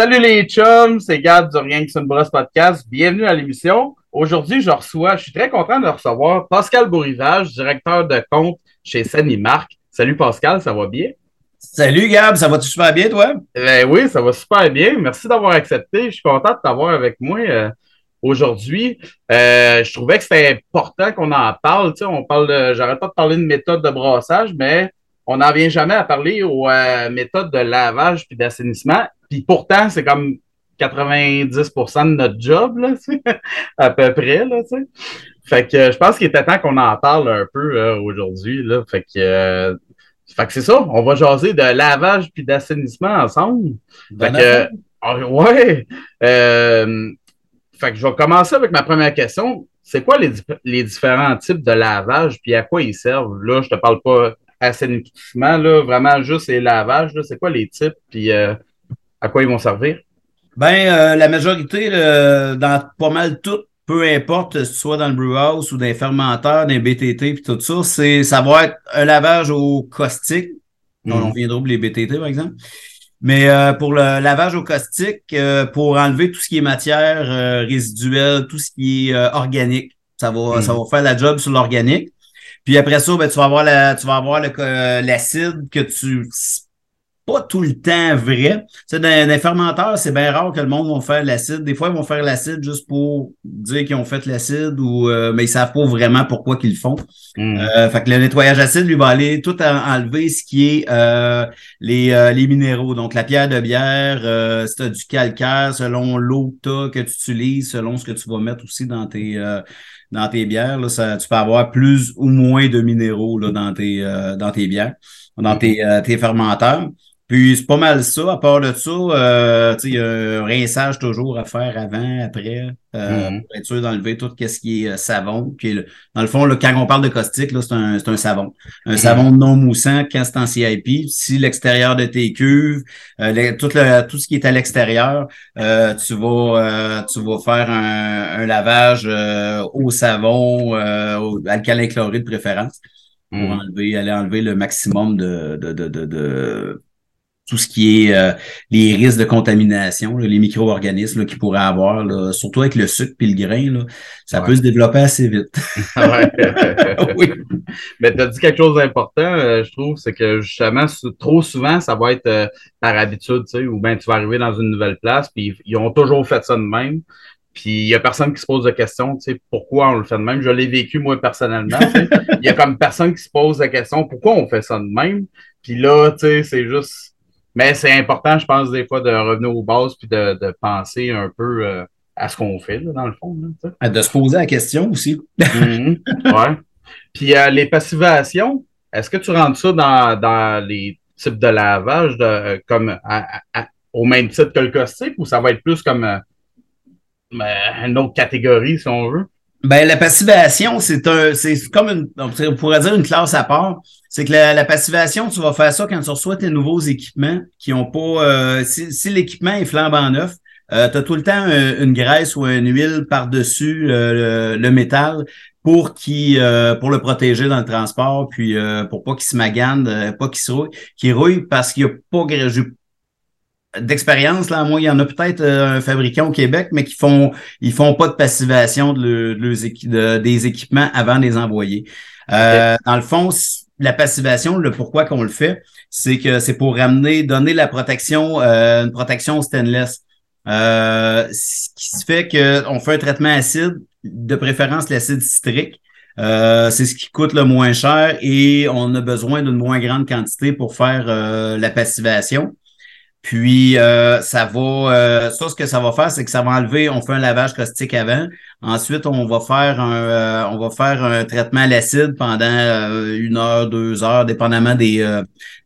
Salut les chums, c'est Gab du Rien que une brosse podcast. Bienvenue à l'émission. Aujourd'hui, je reçois, je suis très content de recevoir Pascal Bourrivage, directeur de compte chez Sanimark. Salut Pascal, ça va bien? Salut Gab, ça va-tu super bien toi? Ben oui, ça va super bien. Merci d'avoir accepté. Je suis content de t'avoir avec moi euh, aujourd'hui. Euh, je trouvais que c'était important qu'on en parle. Tu sais, on parle de, j'arrête pas de parler de méthode de brassage, mais on n'en vient jamais à parler aux euh, méthodes de lavage puis d'assainissement. Puis pourtant, c'est comme 90% de notre job, là, à peu près. Là, fait que je pense qu'il était temps qu'on en parle un peu euh, aujourd'hui. Fait que, euh, fait que c'est ça, on va jaser de lavage puis d'assainissement ensemble. Fait que, ah, ouais. fait que je vais commencer avec ma première question. C'est quoi les, les, différents types de lavage puis à quoi ils servent? Là, je te parle pas assainissement, là, vraiment juste les lavages, c'est quoi les types, puis euh, à quoi ils vont servir? Ben, euh, la majorité, dans pas mal tout, peu importe si tu sois dans le brew house ou dans les fermenteurs, dans les BTT puis tout ça, c'est ça va être un lavage au caustique. Mm. On viendra pour les BTT, par exemple. Mais euh, pour le lavage au caustique, pour enlever tout ce qui est matière résiduelle, tout ce qui est organique, ça va, ça mm. va faire la job sur l'organique. Puis après ça, ben, tu vas avoir euh, l'acide que tu pas tout le temps vrai. Tu sais, dans les fermenteurs, c'est bien rare que le monde va faire l'acide. Des fois, ils vont faire l'acide juste pour dire qu'ils ont fait l'acide ou euh, mais ils savent pas vraiment pourquoi qu'ils le font. Mm. Euh, fait que le nettoyage acide, lui, va aller tout enlever ce qui est euh, les, les minéraux. Donc, la pierre de bière, si tu as du calcaire, selon l'eau que tu utilises, selon ce que tu vas mettre aussi dans tes dans tes bières. Là, ça, tu peux avoir plus ou moins de minéraux là, dans, tes, euh, dans tes bières, dans tes, euh, tes fermenteurs. Puis c'est pas mal ça. À part de ça, euh, il y a un rinçage toujours à faire avant, après, euh, mm-hmm. pour être sûr d'enlever tout ce qui est euh, savon. Puis dans le fond, là, quand on parle de caustique, c'est un, un savon. Un mm-hmm. savon non moussant quand c'est en CIP. Si l'extérieur de tes cuves, euh, tout, le, tout ce qui est à l'extérieur, euh, tu vas tu vas faire un, un lavage au savon, au alcalin chloré de préférence pour mm-hmm. enlever, aller enlever le maximum de, de, de, de tout ce qui est euh, les risques de contamination, les micro-organismes qui pourraient avoir, surtout avec le sucre et le grain, ça peut se développer assez vite. oui. Mais tu as dit quelque chose d'important, euh, je trouve, c'est que justement, trop souvent, ça va être euh, par habitude, tu sais, ou bien tu vas arriver dans une nouvelle place, puis ils ont toujours fait ça de même. Puis il y a personne qui se pose la question, tu sais, pourquoi on le fait de même? Je l'ai vécu moi personnellement. Il y a comme personne qui se pose la question, pourquoi on fait ça de même? Puis là, tu sais, c'est juste mais c'est important, je pense, des fois, de revenir aux bases puis de, de penser un peu euh, à ce qu'on fait, là, dans le fond. Là, de se poser la question aussi. Mhm. ouais. Puis euh, les passivations, est-ce que tu rentres ça dans, dans les types de lavage de, euh, comme au même titre que le caustique ou ça va être plus comme une autre catégorie, si on veut? Ben, la passivation, c'est un, c'est comme une, on pourrait dire une classe à part. C'est que la, passivation, tu vas faire ça quand tu reçois tes nouveaux équipements qui ont pas, euh, si, l'équipement est flambant neuf, euh, tu as tout le temps une graisse ou une huile par-dessus le, métal pour qui euh, pour le protéger dans le transport, puis euh, pour pas qu'il se magane, pas qu'il se rouille, qu'il rouille parce qu'il n'y a pas d'expérience, là, moi, il y en a peut-être euh, un fabricant au Québec, mais qui font ils font pas de passivation de, des équipements avant de les envoyer. Euh, dans le fond, la passivation, le pourquoi qu'on le fait, c'est que c'est pour ramener, donner la protection, euh, une protection stainless. ce qui se fait qu'on fait un traitement acide, de préférence l'acide citrique. c'est ce qui coûte le moins cher et on a besoin d'une moins grande quantité pour faire la passivation. Puis euh, ça va, euh, ça ce que ça va faire, c'est que ça va enlever, on fait un lavage caustique avant. Ensuite, on va faire un, euh, on va faire un traitement à l'acide pendant une heure, deux heures, dépendamment des,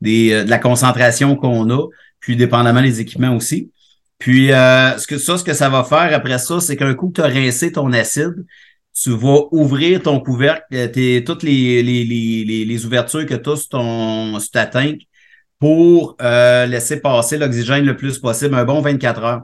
des de la concentration qu'on a, puis dépendamment des équipements aussi. Puis ce que ça, ce que ça va faire après ça, c'est qu'un coup que tu as rincé ton acide, tu vas ouvrir ton couvercle, tes, toutes les, les, les, les, ouvertures que tu as sur, ton, pour euh, laisser passer l'oxygène le plus possible, un bon 24 heures.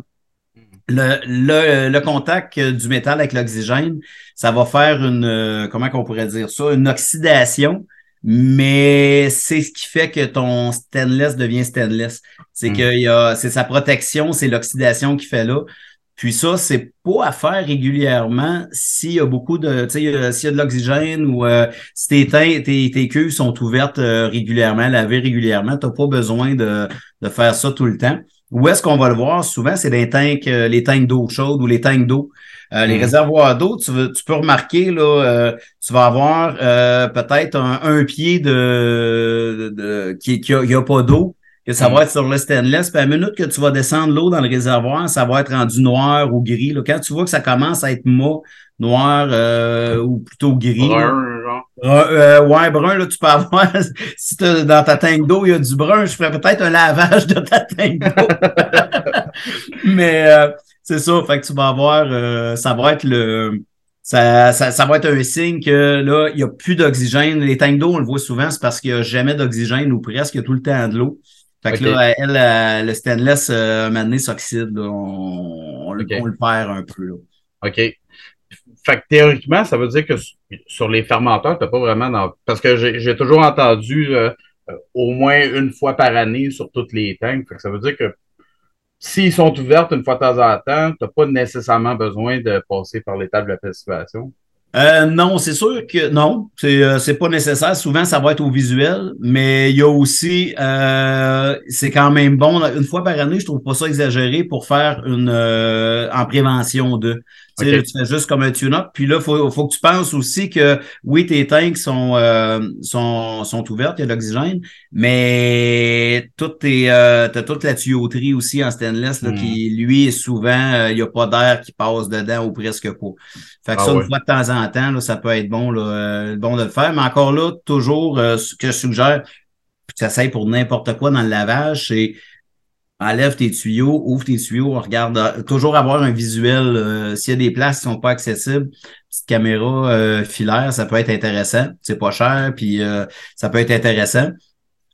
Le, le, le contact du métal avec l'oxygène, ça va faire une, euh, comment qu'on pourrait dire ça, une oxydation mais c'est ce qui fait que ton stainless devient stainless. C'est Mm. que il y a, c'est sa protection, c'est l'oxydation qui fait là. Puis ça, c'est pas à faire régulièrement s'il y a beaucoup de, tu sais, euh, s'il y a de l'oxygène ou euh, si tes, teins- tes, tes cuves sont ouvertes euh, régulièrement, lavées régulièrement, t'as pas besoin de, de faire ça tout le temps. Où est-ce qu'on va le voir souvent? C'est les tanks, euh, les tanks d'eau chaude ou les tanks d'eau. Euh, Les Mm. réservoirs d'eau, tu, tu peux remarquer, là, euh, tu vas avoir euh, peut-être un, un pied de, de, de- qui, qui a pas d'eau, que ça Mm. va être sur le stainless. Puis à la minute que tu vas descendre l'eau dans le réservoir, ça va être rendu noir ou gris. Là. Quand tu vois que ça commence à être mat, noir euh, ou plutôt gris. Brun, genre. Brun, euh, ouais, brun, là, tu peux avoir. si dans ta tank d'eau, il y a du brun, je ferais peut-être un lavage de ta tank d'eau. Mais euh, c'est ça, fait que tu vas avoir. euh, ça va être le. Ça, ça, ça va être un signe que là, il n'y a plus d'oxygène. Les tanks d'eau, on le voit souvent, c'est parce qu'il n'y a jamais d'oxygène ou presque, il y a tout le temps de l'eau. Fait que là, elle, euh, le stainless, euh, donné, s'oxyde. On, on le- Ok. on le perd un peu. Là. OK. Fait que théoriquement, ça veut dire que su- sur les fermenteurs, t'as pas vraiment dans... Parce que j'ai toujours entendu euh, euh, au moins une fois par année sur toutes les tanks. Fait que ça veut dire que s'ils sont ouverts une fois de temps en temps, t'as pas nécessairement besoin de passer par l'étape de la. Euh, non, c'est sûr que non, c'est euh, pas nécessaire. Souvent, ça va être au visuel, mais il y a aussi, euh, c'est quand même bon. Une fois par année, je trouve pas ça exagéré pour faire une euh, en prévention de. Tu sais, Ok. tu fais juste comme un tune-up. Puis là, faut, faut que tu penses aussi que oui, tes tanks sont euh, sont, sont ouvertes, il y a de l'oxygène, mais tout tes euh, t'as toute la tuyauterie aussi en stainless là, qui lui est souvent euh, il y a pas d'air qui passe dedans ou presque pas. Fait que Ah ça, ouais. une fois de temps en temps, là, ça peut être bon, là, euh, bon de le faire. Mais encore là, toujours, euh, ce que je suggère, ça sert pour n'importe quoi dans le lavage, c'est enlève tes tuyaux, ouvre tes tuyaux, regarde, euh, toujours avoir un visuel. euh, S'il y a des places qui sont pas accessibles, petite caméra euh, filaire, ça peut être intéressant. C'est pas cher, puis euh, ça peut être intéressant.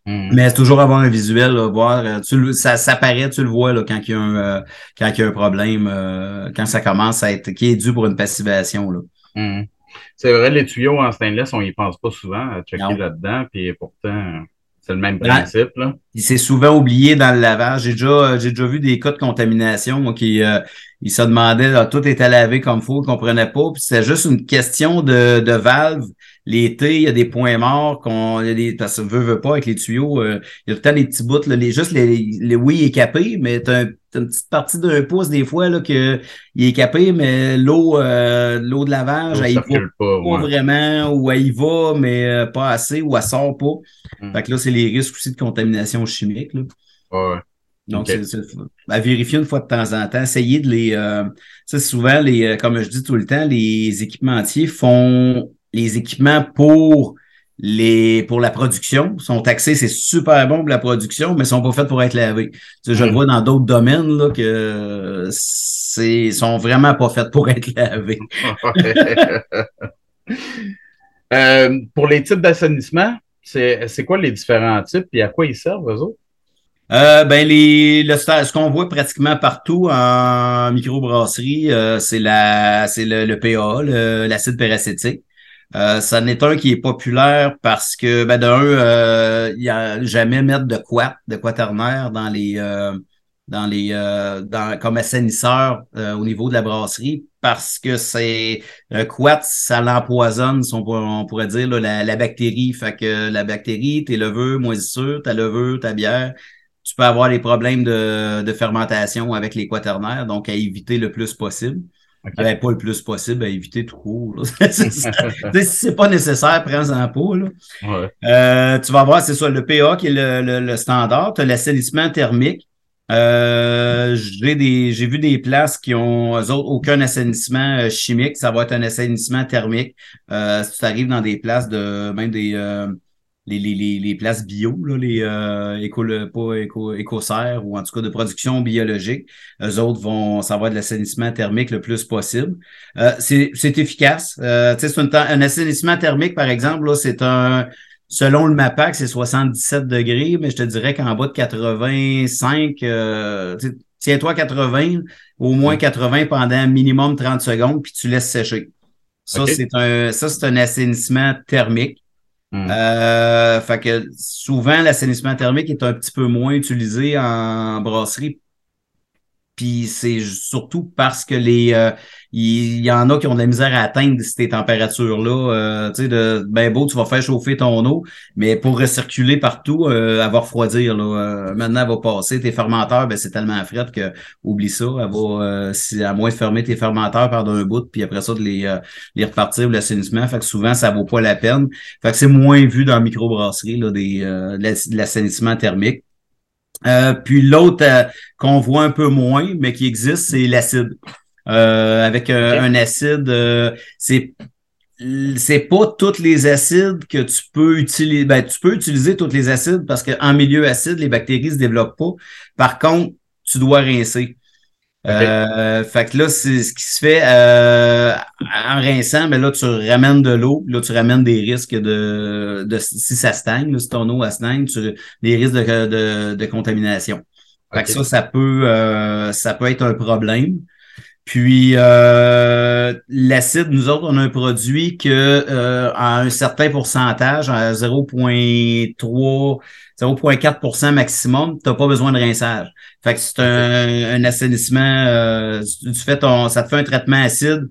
Mhm. Mais c'est toujours avoir un visuel, là, voir, euh, tu, le- ça, ça paraît, tu le vois là, quand il y a un, euh, quand il y a un problème, euh, quand ça commence à être, qui est dû pour une passivation. Là. Mhm. C'est vrai, les tuyaux en stainless, on y pense pas souvent à checker là-dedans, puis pourtant, c'est le même principe. Là. Il s'est souvent oublié dans le lavage. J'ai déjà, j'ai déjà vu des cas de contamination moi, qui euh, ils se demandaient là, tout était lavé comme faut, ils comprenaient pas. Puis c'était juste une question de, de valve. L'été, il y a des points morts qu'on il y a des, parce que veut, veut pas avec les tuyaux. euh, il y a tout le temps des petits bouts, là, les, juste les, les oui est capé, mais t'as, un- t'as une petite partie d'un pouce des fois là, que il est capé, mais l'eau, euh, l'eau de lavage, Ça elle y va pas. ouais. vraiment, ou elle y va, mais euh, pas assez, ou elle sort pas. Mm. Fait que là, c'est les risques aussi de contamination chimique. Là. Ouais. Donc, c'est, à vérifier une fois de temps en temps. Essayer de les. Euh, sais, souvent, les, euh, comme je dis tout le temps, les équipementiers font les équipements pour les pour la production. sont taxés, c'est super bon pour la production, mais sont pas faits pour être lavés. Tu sais, je le Mm. vois dans d'autres domaines là, que c'est sont vraiment pas faits pour être lavés. Euh, pour les types d'assainissement, c'est c'est quoi les différents types et à quoi ils servent, eux autres? Euh, ben les le ce qu'on voit pratiquement partout en microbrasserie, euh, c'est la c'est le, le PA, l'acide peracétique. Euh, ça n'est un qui est populaire parce que ben d'un, euh, il y a jamais mettre de quat, de quaternaire dans les euh, dans les euh, dans comme assainisseur euh, au niveau de la brasserie parce que c'est un quat, ça l'empoisonne, on, pourrait- dire là, la, la bactérie. Fait que la bactérie, tes levures, moisissures, ta levure, ta bière, tu peux avoir des problèmes de, de fermentation avec les quaternaires, donc à éviter le plus possible. Ben, pas le plus possible, à éviter tout court. si c'est pas nécessaire, prends-en pas. Là. Ouais. Euh, tu vas voir, c'est ça, le PA qui est le, le, le standard. Tu as l'assainissement thermique. Euh, j'ai des j'ai vu des places qui ont eux autres aucun assainissement euh, chimique, ça va être un assainissement thermique. Euh, si tu arrives dans des places de même des euh, les, les, les, les places bio, là, les euh, éco, le- pas éco, écossaires ou en tout cas de production biologique, eux autres vont ça va être de l'assainissement thermique le plus possible. Euh, c'est c'est efficace. Euh, tu sais, c'est temps- un assainissement thermique, par exemple, là, c'est un Selon le MAPAC, c'est 77 degrés, mais je te dirais qu'en bas de 85, euh, tiens-toi à 80, au moins 80 pendant minimum 30 secondes, puis tu laisses sécher. Ça, c'est un, ça, c'est un assainissement thermique. Hmm. Euh, fait que souvent, l'assainissement thermique est un petit peu moins utilisé en brasserie puis c'est surtout parce que les euh, il y, en a qui ont de la misère à atteindre ces températures-là. Euh, tu sais, de ben beau, tu vas faire chauffer ton eau, mais pour recirculer partout, euh, elle va refroidir. Là. Euh, maintenant, elle va passer. Tes fermenteurs, ben c'est tellement frais que oublie ça. Elle va, si, à moins de fermer tes fermenteurs par d'un bout, puis après ça, de les, les repartir l'assainissement. Fait que souvent, ça vaut pas la peine. Fait que c'est moins vu dans la microbrasserie là, des, de l'assainissement thermique. Euh, puis l'autre euh, qu'on voit un peu moins, mais qui existe, c'est l'acide. Euh, avec un acide, c'est c'est pas tous les acides que tu peux utiliser. Ben, tu peux utiliser tous les acides parce qu'en milieu acide, les bactéries se développent pas. Par contre, tu dois rincer. Euh, fait que là, c'est ce qui se fait euh, en rinçant, mais là, tu ramènes de l'eau, là, tu ramènes des risques de, de si ça stagne, là, si ton eau stagne, tu des risques de, de, de contamination. Fait que ça, ça peut euh, ça peut être un problème. Puis euh, l'acide, nous autres, on a un produit que euh, à un certain pourcentage, à 0.3 0,4% maximum, tu n'as pas besoin de rinçage. Fait que c'est un, assainissement, euh, tu fais ton, ça te fait un traitement acide.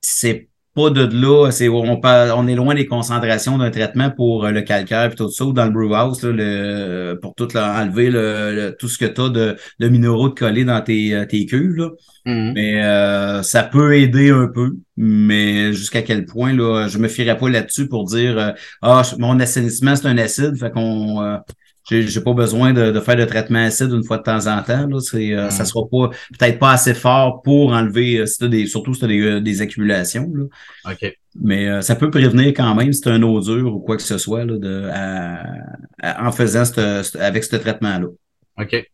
C'est pas de là, c'est on, on est loin des concentrations d'un traitement pour euh, le calcaire et tout ça, ou dans le brew house, le, pour tout enlever le, tout ce que tu as de, de, minéraux de coller dans tes, euh, tes cuves. Là. Mm-hmm. Mais euh, ça peut aider un peu, mais jusqu'à quel point, là, je me fierais pas là-dessus pour dire Ah, mon assainissement, c'est un acide, fait qu'on j'ai pas besoin de, faire de traitement acide une fois de temps en temps. Là. Euh, Ça sera pas peut-être pas assez fort pour enlever, euh, des, surtout si tu as des, euh, des, accumulations. Là. Mais ça peut prévenir quand même si tu un odeur ou quoi que ce soit là, de, en faisant avec ce traitement-là. OK.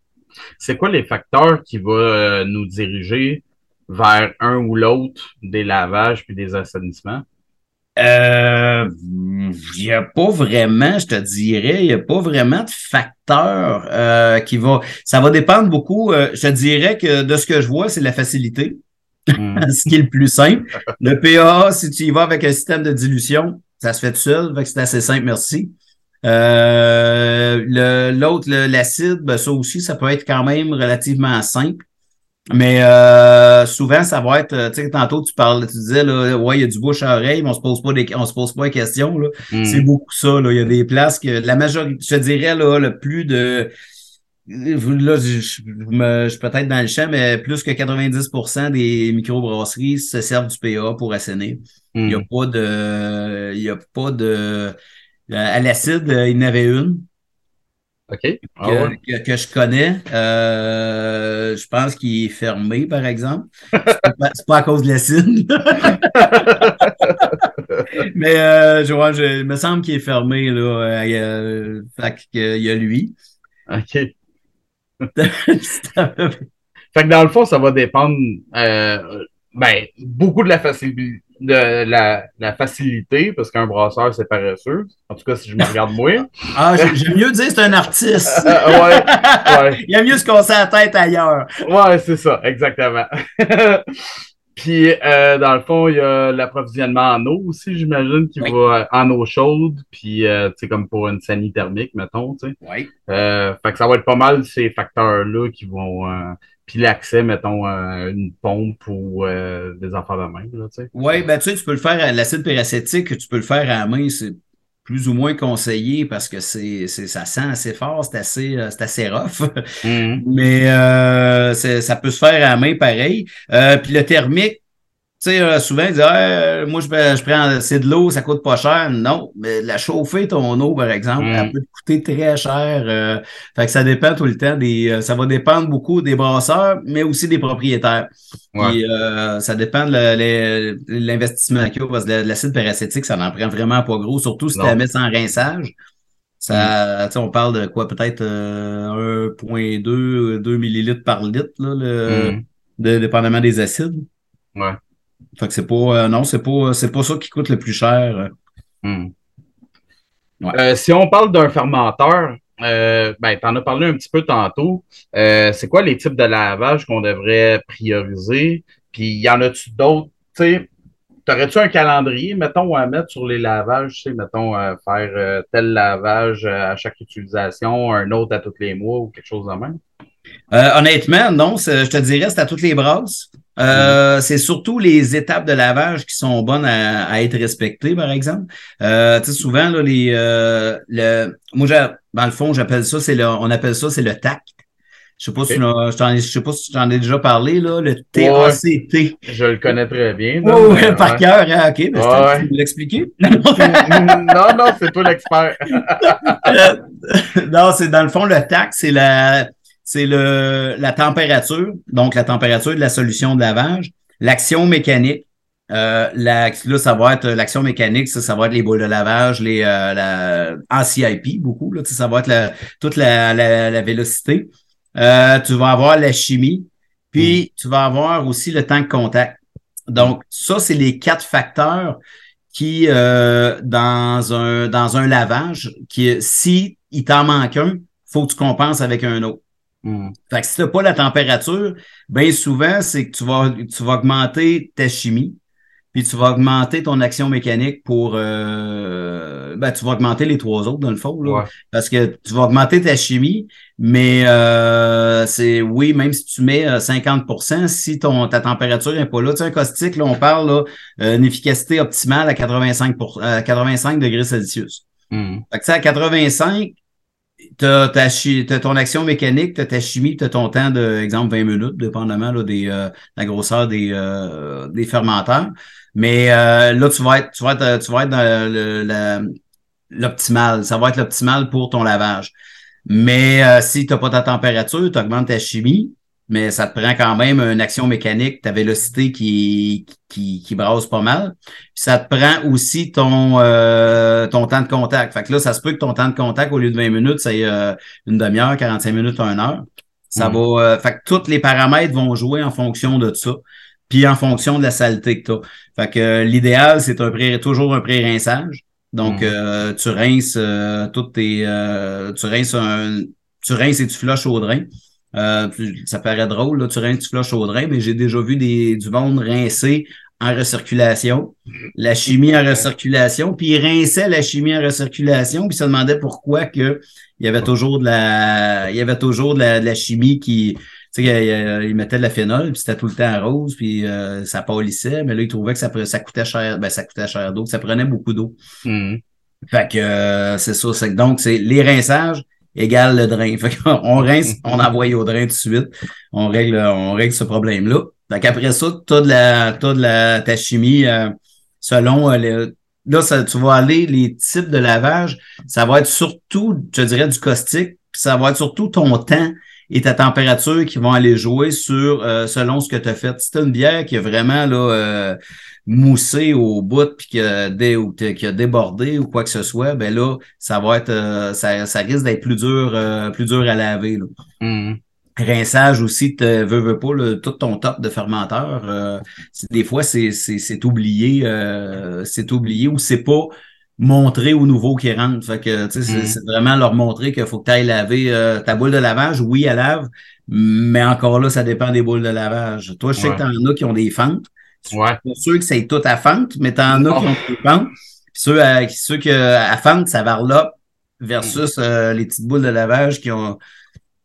C'est quoi les facteurs qui vont nous diriger vers un ou l'autre des lavages puis des assainissements? Euh, il n'y a pas vraiment, je te dirais, il n'y a pas vraiment de facteur euh, qui va. Ça va dépendre beaucoup. Euh, je te dirais que de ce que je vois, c'est la facilité. Hmm. ce qui est le plus simple. Le PAA, si tu y vas avec un système de dilution, ça se fait tout seul, c'est assez simple, merci. L'autre, l'acide, ben, ça aussi, ça peut être quand même relativement simple. Mais euh, souvent, ça va être, tu sais, tantôt tu parles, tu disais là, ouais, il y a du bouche à oreille, mais on se pose pas des, on se pose pas des questions. Là. Hmm. C'est beaucoup ça. Là. Il y a des places que la majorité, je te dirais là, le plus de là, je, je, je suis peut-être dans le champ, mais plus que 90% des microbrasseries se servent du PA pour assainir. Il n'y a pas de. Il y a pas de. À l'acide, il y en avait une. OK. Ah que, je connais. Euh, je pense qu'il est fermé, par exemple. C'est pas, à cause de l'acide. Mais euh, je vois, je, il me semble qu'il est fermé. Là. Euh, fait qu'il y a lui. OK. fait que dans le fond, ça va dépendre ben, beaucoup de la facilité de la, la facilité, parce qu'un brasseur, c'est paresseux. En tout cas, si je me regarde moi. ah, j'aime mieux dire c'est un artiste. ouais, ouais. Il y a mieux se casser la tête ailleurs. Ouais, c'est ça, exactement. Puis, euh, dans le fond, il y a l'approvisionnement en eau aussi, j'imagine, qui va en eau chaude, puis, euh, tu sais, comme pour une sanie thermique, mettons, tu sais. Oui. Euh, fait que ça va être pas mal ces facteurs-là qui vont, euh, puis l'accès, mettons, à une pompe ou euh, des affaires de main. Oui, ben tu sais, tu peux le faire à l'acide péracétique, tu peux le faire à la main, c'est plus ou moins conseillé parce que c'est, ça sent assez fort, c'est assez, euh, c'est assez rough. Mm-hmm. Mais euh, ça peut se faire à la main pareil. puis le thermique, tu sais, euh, souvent, ils disent ah, moi, je, je prends c'est de l'eau, ça coûte pas cher. Non, mais la chauffer, ton eau, par exemple, elle mm. peut coûter très cher. Euh, fait que ça dépend tout le temps des. Euh, ça va dépendre beaucoup des brasseurs, mais aussi des propriétaires. Ouais. ça dépend de l'investissement qu'il y a, parce que l'acide paracétique, ça n'en prend vraiment pas gros, surtout si tu la mets sans rinçage. Ça, mm. on parle de quoi, peut-être 1.2, 2 millilitres par litre, là, le, mm. de, dépendamment des acides. Ouais. Fait que c'est pas. Euh, non, c'est pas, c'est pas ça qui coûte le plus cher. Hmm. Euh, si on parle d'un fermenteur, euh, ben, tu en as parlé un petit peu tantôt. c'est quoi les types de lavage qu'on devrait prioriser? Puis y en a-tu d'autres? Tu sais, T'aurais-tu un calendrier, mettons, à mettre sur les lavages, tu mettons, faire tel lavage à chaque utilisation, un autre à tous les mois ou quelque chose de même? honnêtement, non. Je te dirais, c'est à toutes les brasses. Euh, c'est surtout les étapes de lavage qui sont bonnes à, être respectées, par exemple. Euh, tu sais, souvent, là, les, euh, le, moi, dans le fond, j'appelle ça, c'est le, on appelle ça, c'est le TAC. Je sais pas si je sais pas si j'en ai déjà parlé, là, le TACT. je le connais très bien. Oh, par cœur, hein, OK. Ben, ouais. Tu l'expliquer? non, non, c'est toi l'expert. non, c'est dans le fond, le TAC, c'est la, c'est le, la température, donc la température de la solution de lavage, l'action mécanique. Euh, là, ça va être l'action mécanique, ça, ça va être les boules de lavage, les euh, la, en CIP, beaucoup, là, ça va être la, toute la, la, vélocité. Euh, tu vas avoir la chimie, puis mm. tu vas avoir aussi le temps de contact. Donc, ça, c'est les quatre facteurs qui, euh, dans, un, dans un lavage, qui, si il t'en manque un, faut que tu compenses avec un autre. Fait que si tu n'as pas la température, bien souvent, c'est que tu vas, tu vas augmenter ta chimie, puis tu vas augmenter ton action mécanique pour euh, ben, tu vas augmenter les trois autres dans le fond. Là, Parce que tu vas augmenter ta chimie, mais euh, c'est oui, même si tu mets 50%, euh, si ton ta température n'est pas là, tu sais, un caustique, là, on parle là, une efficacité optimale à 85 à 85 degrés Celsius. Hmm. Fait que à 85, tu as, ton action mécanique, tu as ta chimie, tu as ton temps de, exemple, 20 minutes, dépendamment là, des, euh, la grosseur des, euh, des fermenteurs. Mais euh, là, tu vas être, tu vas être, tu vas être dans l'optimal. Ça va être l'optimal pour ton lavage. Mais si tu n'as pas ta température, tu augmentes ta chimie, mais ça te prend quand même une action mécanique, ta vélocité qui, qui, qui brasse pas mal. Puis ça te prend aussi ton, euh, ton temps de contact. Fait que là, ça se peut que ton temps de contact, au lieu de 20 minutes, c'est euh, une demi-heure, 45 minutes, une heure. Ça mm. va. Euh, fait que tous les paramètres vont jouer en fonction de ça. Puis en fonction de la saleté que tu as. Fait que l'idéal, c'est un pré, toujours un pré-rinçage. Donc, mm. tu rinces toutes tes. tu rinces un. Tu rinces et tu flushes au drain. Euh, ça paraît drôle, là, tu rinces, tu flushes au drain, mais j'ai déjà vu des, du monde rincer en recirculation, la chimie en recirculation, puis il rinçait la chimie en recirculation, puis se demandait pourquoi que il y avait toujours de la, il y avait toujours de la, chimie qui, tu sais, il, mettait de la phénol, puis c'était tout le temps rose, puis euh, ça polissait, mais là, il trouvait que ça, ça coûtait cher, ben, ça coûtait cher d'eau, ça prenait beaucoup d'eau. Mmh. Fait que euh, c'est ça, c'est donc c'est les rinçages, égale le drain. on rince, on envoie au drain tout de suite. On règle, on règle ce problème-là. Donc après ça, tu as de la, as de la, ta chimie euh, selon euh, là, ça, tu vas aller, les types de lavage, ça va être surtout, je dirais, du caustique, puis ça va être surtout ton temps et ta température qui vont aller jouer sur euh, selon ce que tu as fait. Si tu une bière qui est vraiment là, moussé au bout puis qui a, débordé ou quoi que ce soit, ben là, ça va être euh, ça, ça, risque d'être plus dur, euh, plus dur à laver. Là. Mm-hmm. Rinçage aussi, tu veux, veux pas tout ton top de fermenteur. Euh, des fois, c'est, c'est, oublié, c'est oublié ou c'est pas montré aux nouveaux qui rentrent. Fait que mm-hmm. c'est, vraiment leur montrer qu'il faut que tu ailles laver ta boule de lavage. Oui, elle lave, mais encore là, ça dépend des boules de lavage. Toi, je sais que tu en as qui ont des fentes. Ouais. Pour ceux que c'est tout à fente, mais t'en as qui ont des fentes. Ceux, à, ceux que à fente, ça varlope versus euh, les petites boules de lavage qui ont.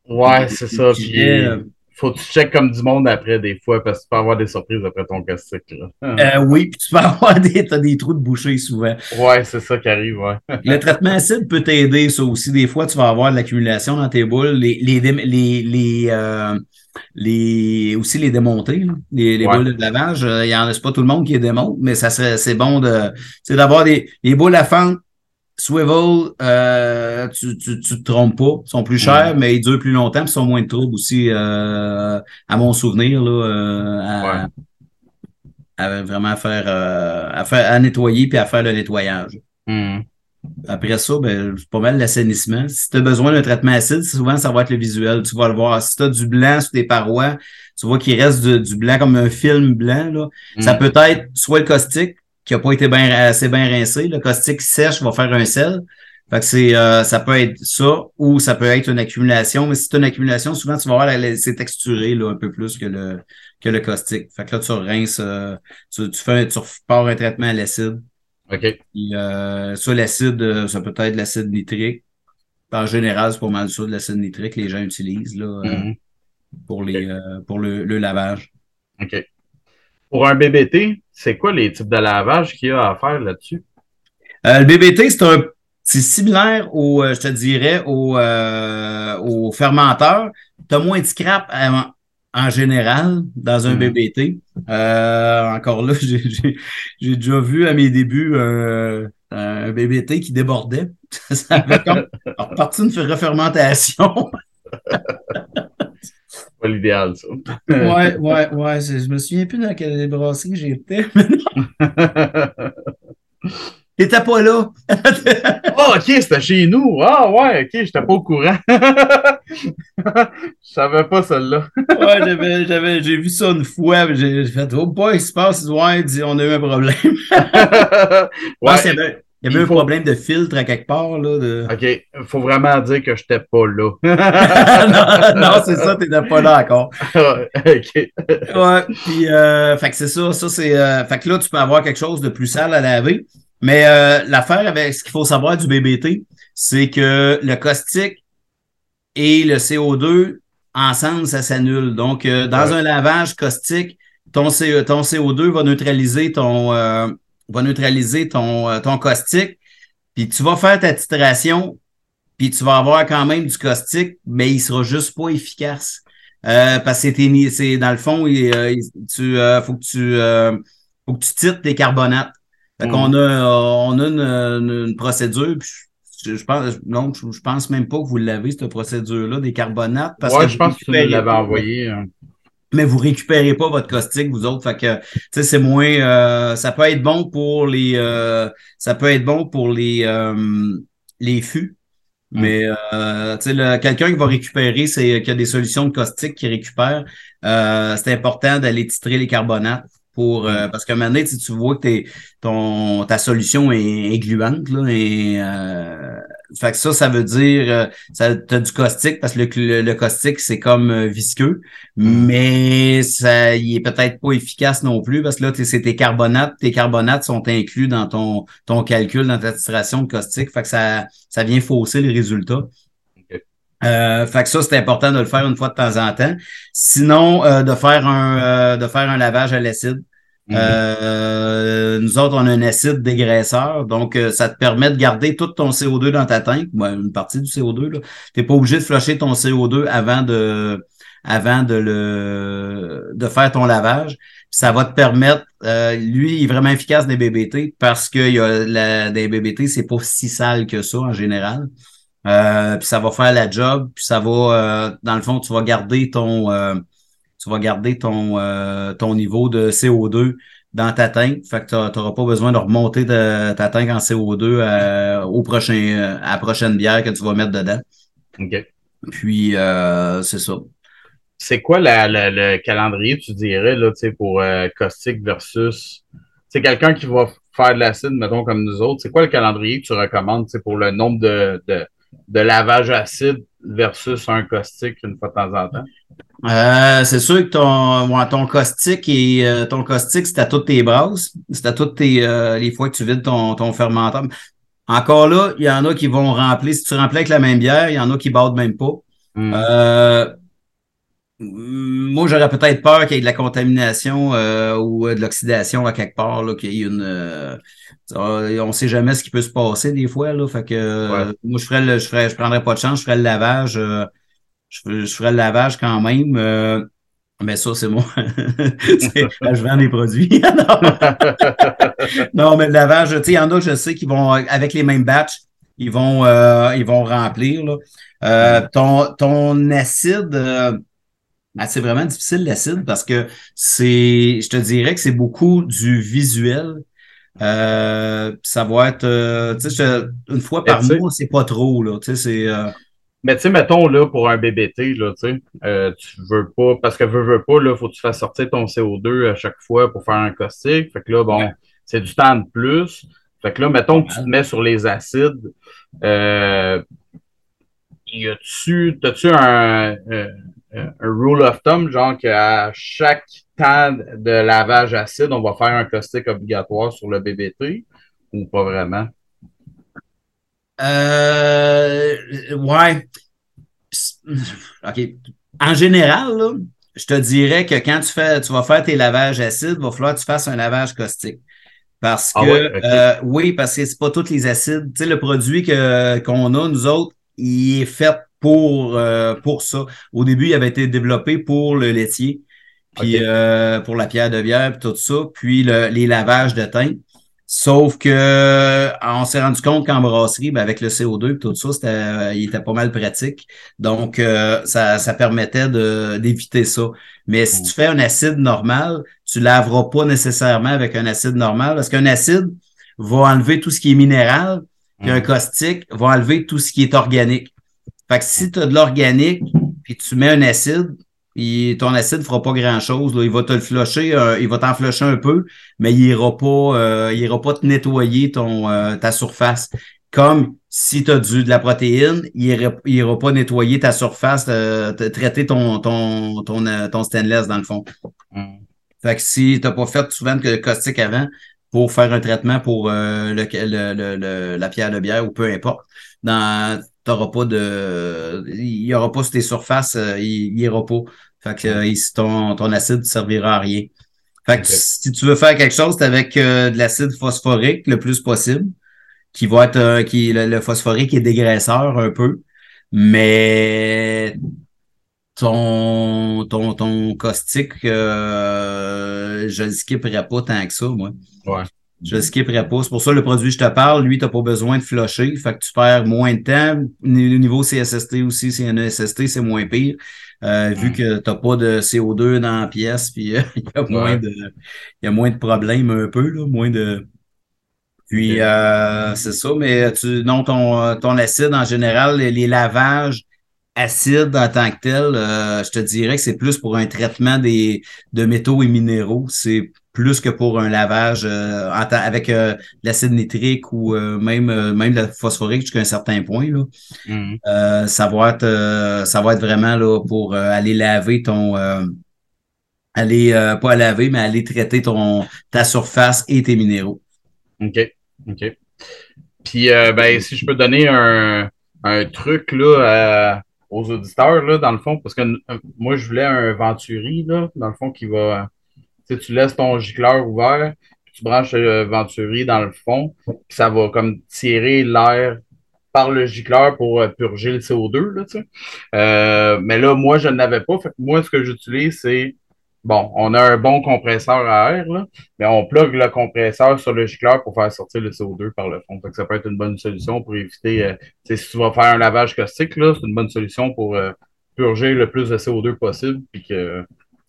Ouais, c'est ça. Puis, euh, faut que tu checkes comme du monde après des fois parce que tu peux avoir des surprises après ton caustique. Euh, oui, puis tu peux avoir des, as des trous de boucher souvent. Ouais, c'est ça qui arrive, ouais. le traitement acide peut t'aider, ça aussi. Des fois, tu vas avoir de l'accumulation dans tes boules. Les, les, les, les, les aussi les démonter, les, les boules de lavage. Euh, il y en a pas tout le monde qui les démonte, mais ça serait c'est bon de c'est d'avoir des les boules à fente swivel, euh, tu, tu, tu te trompes pas. Ils sont plus chers, mais ils durent plus longtemps, ils sont moins de troubles aussi, euh, à mon souvenir, là, à, vraiment faire, à faire à nettoyer puis à faire le nettoyage. Hmm. Après ça, ben, c'est pas mal l'assainissement. Si tu as besoin d'un traitement acide, souvent, ça va être le visuel. Tu vas le voir. Si tu as du blanc sur tes parois, tu vois qu'il reste du, blanc comme un film blanc. Là. Ça mm. peut être soit le caustique, qui n'a pas été bien, assez bien rincé. Le caustique sèche va faire un sel. Fait que c'est, euh, ça peut être ça ou ça peut être une accumulation. Mais si c'est une accumulation, souvent, tu vas voir, c'est texturé là, un peu plus que le, que le caustique. Fait que là, tu rinces, euh, tu, tu, fais, tu repars un traitement à l'acide. OK. euh, ça, l'acide, ça peut être l'acide nitrique. En général, c'est pas mal ça de l'acide nitrique que les gens utilisent là, mm-hmm. pour, les, pour le, le lavage. OK. Pour un BBT, c'est quoi les types de lavage qu'il y a à faire là-dessus? Euh, le BBT, c'est un c'est similaire au, euh, je te dirais, au, euh, au fermenteur. Tu as moins de scrap en, en général dans un mm-hmm. BBT. Euh, encore là, j'ai déjà vu à mes débuts euh, un BBT qui débordait. Ça avait comme reparti une refermentation. pas l'idéal, ça. ouais, ouais, ouais. Je me souviens plus dans quelle brasserie j'étais. T'étais pas là. oh, ok, c'était chez nous. Ah, ouais, ok, j'étais pas au courant. Je savais pas celle-là. ouais, j'avais, j'avais, j'ai vu ça une fois, j'ai fait, oh boy, il se passe, ouais, on a eu un problème. ouais. Il y avait un problème de filtre à quelque part. Là, de... OK. Il faut vraiment dire que je n'étais pas là. non, non c'est ça, tu n'étais pas là encore. OK. ouais. Puis, euh, fait que c'est ça. ça c'est, euh, fait que là, tu peux avoir quelque chose de plus sale à laver. Mais euh, l'affaire avec ce qu'il faut savoir du BBT, c'est que le caustique et le CO2, ensemble, ça s'annule. Donc, euh, dans un lavage caustique, ton, ton CO2 va neutraliser ton va neutraliser ton, euh, ton caustique, puis tu vas faire ta titration, puis tu vas avoir quand même du caustique, mais il sera juste pas efficace. Euh, parce que c'est dans le fond, il, euh, tu, faut que tu faut que tu titres tes carbonates. Fait qu'on mm. a, on a une, procédure, je, pense, non, je, pense même pas que vous l'avez, cette procédure-là, des carbonates. Parce ouais, je pense que tu l'avais envoyé. Hein mais vous récupérez pas votre caustique, vous autres. Fait que, tu sais, c'est moins. Euh, ça peut être bon pour les. Euh, ça peut être bon pour les euh, les fûts. Mm. Mais euh, tu sais, quelqu'un qui va récupérer, c'est qui a des solutions de caustique qui récupère. c'est important d'aller titrer les carbonates pour mm. parce que maintenant, si tu vois que ton ta solution est, gluante là, et fait que ça, ça veut dire euh, ça t'as du caustique parce que le, le, caustique, c'est comme euh, visqueux, mm. mais ça il est peut-être pas efficace non plus parce que là, c'est tes carbonates. Tes carbonates sont inclus dans ton, ton calcul, dans ta titration de caustique. Fait que ça, ça vient fausser les résultats. Euh, fait que ça, c'est important de le faire une fois de temps en temps. Sinon, euh, de faire un de faire un lavage à l'acide. Mhm. Euh, nous autres, on a un acide dégraisseur, donc euh, ça te permet de garder tout ton CO2 dans ta tank, une partie du CO2. Tu n'es pas obligé de flusher ton CO2 avant de avant de le de faire ton lavage. ça va te permettre, euh, lui, il est vraiment efficace des BBT parce que y a la, des BBT, c'est pas si sale que ça en général. Puis ça va faire la job, puis ça va, dans le fond, tu vas garder ton tu vas garder ton, euh, ton niveau de CO2 dans ta tank. Fait que tu n'auras pas besoin de remonter ta tank en CO2 euh, au prochain, euh, à la prochaine bière que tu vas mettre dedans. OK. Puis, c'est ça. C'est quoi le calendrier, tu dirais, là, pour caustique versus. C'est quelqu'un qui va faire de l'acide, mettons, comme nous autres. C'est quoi le calendrier que tu recommandes pour le nombre de, de, de lavage acide versus un caustique une fois de temps en temps? Euh, c'est sûr que ton, ton caustique et euh, ton caustique, c'est à toutes tes brasses. C'est à toutes tes euh, les fois que tu vides ton, ton fermenteur. Encore là, il y en a qui vont remplir. Si tu remplis avec la même bière, il y en a qui battent même pas. Hmm. Moi, j'aurais peut-être peur qu'il y ait de la contamination ou de l'oxydation à quelque part, qu'il y ait une. on sait jamais ce qui peut se passer des fois. Là, fait que moi, je ferais le, je ferais, je prendrais pas de chance, je ferais le lavage je, ferais le lavage quand même. Euh, mais ça, c'est moi. je vends des produits. non. mais le lavage, tu sais, il y en a, je sais, qui vont, avec les mêmes batchs, ils vont, euh, ils vont remplir. Là. Euh, ton, ton acide, ben, c'est vraiment difficile l'acide parce que c'est, je te dirais que c'est beaucoup du visuel. ça va être, tu sais, une fois par mois, c'est pas trop, là. Tu sais, c'est. Mais tu sais, mettons là, pour un BBT, là, tu sais, euh, tu veux pas, parce que veux, veux pas, là, faut que tu fasses sortir ton CO2 à chaque fois pour faire un caustique. Fait que là, bon, c'est du temps de plus. Fait que là, mettons que tu te mets sur les acides, euh, y a-tu, t'as-tu un, un, un, rule of thumb, genre qu'à chaque temps de lavage acide, on va faire un caustique obligatoire sur le BBT ou pas vraiment? Euh, ouais. OK. En général, là, je te dirais que quand tu fais, tu vas faire tes lavages acides, il va falloir que tu fasses un lavage caustique. Parce ah que, euh, oui, parce que c'est pas tous les acides. Tu sais, le produit que, qu'on a, nous autres, il est fait pour, euh, pour ça. Au début, il avait été développé pour le laitier, puis euh, pour la pierre de bière, puis tout ça, puis les lavages de teint. Sauf que on s'est rendu compte qu'en brasserie, ben avec le CO2 et tout ça, c'était, il était pas mal pratique. Donc, ça, ça permettait de, d'éviter ça. Mais si tu fais un acide normal, tu laveras pas nécessairement avec un acide normal parce qu'un acide va enlever tout ce qui est minéral, puis un caustique va enlever tout ce qui est organique. Fait que si tu as de l'organique, puis tu mets un acide, ton acide ne fera pas grand-chose. Il va te le flusher, euh, il va t'en flusher un peu, mais il ira pas, euh, ira pas te nettoyer ton, euh, ta surface. Comme si tu as du, de la protéine, il ira, ira pas nettoyer ta surface, traiter ton, ton, ton, ton, stainless dans le fond. Mm. Fait que si tu n'as pas fait souvent de caustique avant pour faire un traitement pour le, le, la pierre de bière ou peu importe, dans t'auras pas de. Il y aura pas sur tes surfaces, euh, il, n'y ira pas. Fait que euh, ton, ton acide ne servira à rien. Fait que si tu veux faire quelque chose, c'est avec euh, de l'acide phosphorique le plus possible, qui va être qui le, phosphorique est dégraisseur un peu, mais ton ton ton caustique, je le skipperais pas tant que ça, moi. Ouais. Je le skipperais pas. C'est pour ça le produit je te parle, lui, tu n'as pas besoin de flusher. Fait que tu perds moins de temps. Au niveau CSST aussi, CNESST, c'est moins pire. Euh, vu que tu n'as pas de CO2 dans la pièce, puis euh, il y a moins de il y a moins de problèmes un peu, là, moins de. Puis euh, c'est ça, mais tu non, ton, ton acide en général, les, lavages acides en tant que tel, je te dirais que c'est plus pour un traitement des de métaux et minéraux. C'est plus que pour un lavage euh, avec euh, l'acide nitrique ou euh, même même la phosphorique jusqu'à un certain point là. Mm-hmm. ça va être ça va être vraiment là pour aller laver ton aller pas laver mais aller traiter ton ta surface et tes minéraux. OK. OK. Puis ben si je peux donner un, un truc là aux auditeurs là dans le fond parce que moi je voulais un Venturi là dans le fond qui va tu laisses ton gicleur ouvert, puis tu branches le venturi dans le fond, puis ça va comme tirer l'air par le gicleur pour euh, purger le CO2. Là, euh, mais là, moi, je ne l'avais pas. Fait moi, ce que j'utilise, c'est bon, on a un bon compresseur à air, là, mais on plug le compresseur sur le gicleur pour faire sortir le CO2 par le fond. ça peut être une bonne solution pour éviter, euh, si tu vas faire un lavage caustique, c'est une bonne solution pour purger le plus de CO2 possible, puis que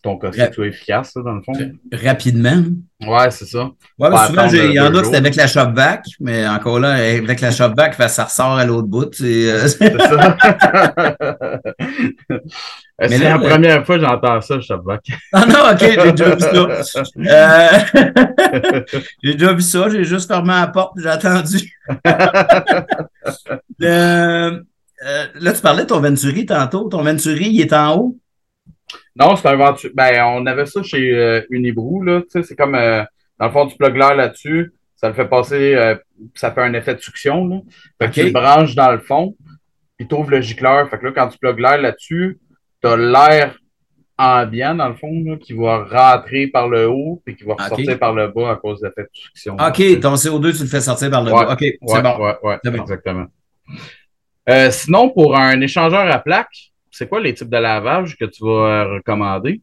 ton caustique soit efficace, dans le fond. Rapidement. Ouais, c'est ça. Ouais, souvent, il y en a que c'est avec la shop vac, mais encore là, avec la shop vac, ça ressort à l'autre bout. Euh, c'est ça. c'est la première fois que j'entends ça, shop vac? Ah non, ok, j'ai déjà vu ça. Euh, j'ai déjà vu ça, j'ai juste fermé la porte, j'ai attendu. Euh, là, tu parlais de ton Venturi tantôt. Ton Venturi, il est en haut? Non, c'est un Venturi. Ben, on avait ça chez euh, Unibrou, là. Tu sais, c'est comme, euh, dans le fond, tu plugues l'air là-dessus, ça le fait passer, euh, ça fait un effet de succion, là. Fait que tu le branches dans le fond, puis tu ouvres le gicleur. Fait que là, quand tu plugues l'air là-dessus, tu as l'air ambiant, dans le fond, là, qui va rentrer par le haut, puis qui va ressortir par le bas à cause de l'effet de succion. OK, ton CO2, tu le fais sortir par le bas. OK, c'est bon. Ouais, ouais, exactement. sinon, pour un échangeur à plaques, c'est quoi les types de lavage que tu vas recommander?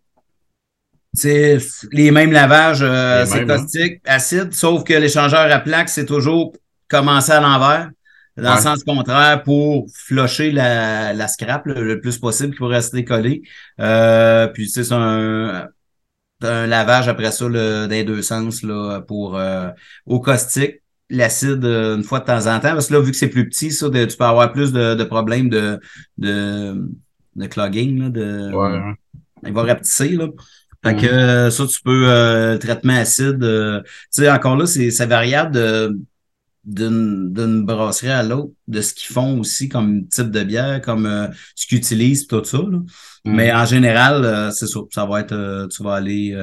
C'est les mêmes lavages, euh, c'est caustique, acide, sauf que l'échangeur à plaque, c'est toujours commencer à l'envers, dans le sens contraire, pour flusher la, la scrap le, plus possible qui pourrait rester collé. Euh, puis c'est un, un lavage après ça dans les deux sens là, pour euh, au caustique l'acide une fois de temps en temps, parce que là, vu que c'est plus petit, ça, tu peux avoir plus de, de problèmes de, de, de clogging, là, de. Ouais. Il va rapetisser, là. Fait que euh, ça, tu peux, euh, traitement acide, euh, tu sais, encore là, c'est variable de, d'une brasserie à l'autre, de ce qu'ils font aussi comme type de bière, comme euh, ce qu'ils utilisent, tout ça. Là. Mm. Mais en général, euh, c'est ça. Ça va être, euh, tu vas aller,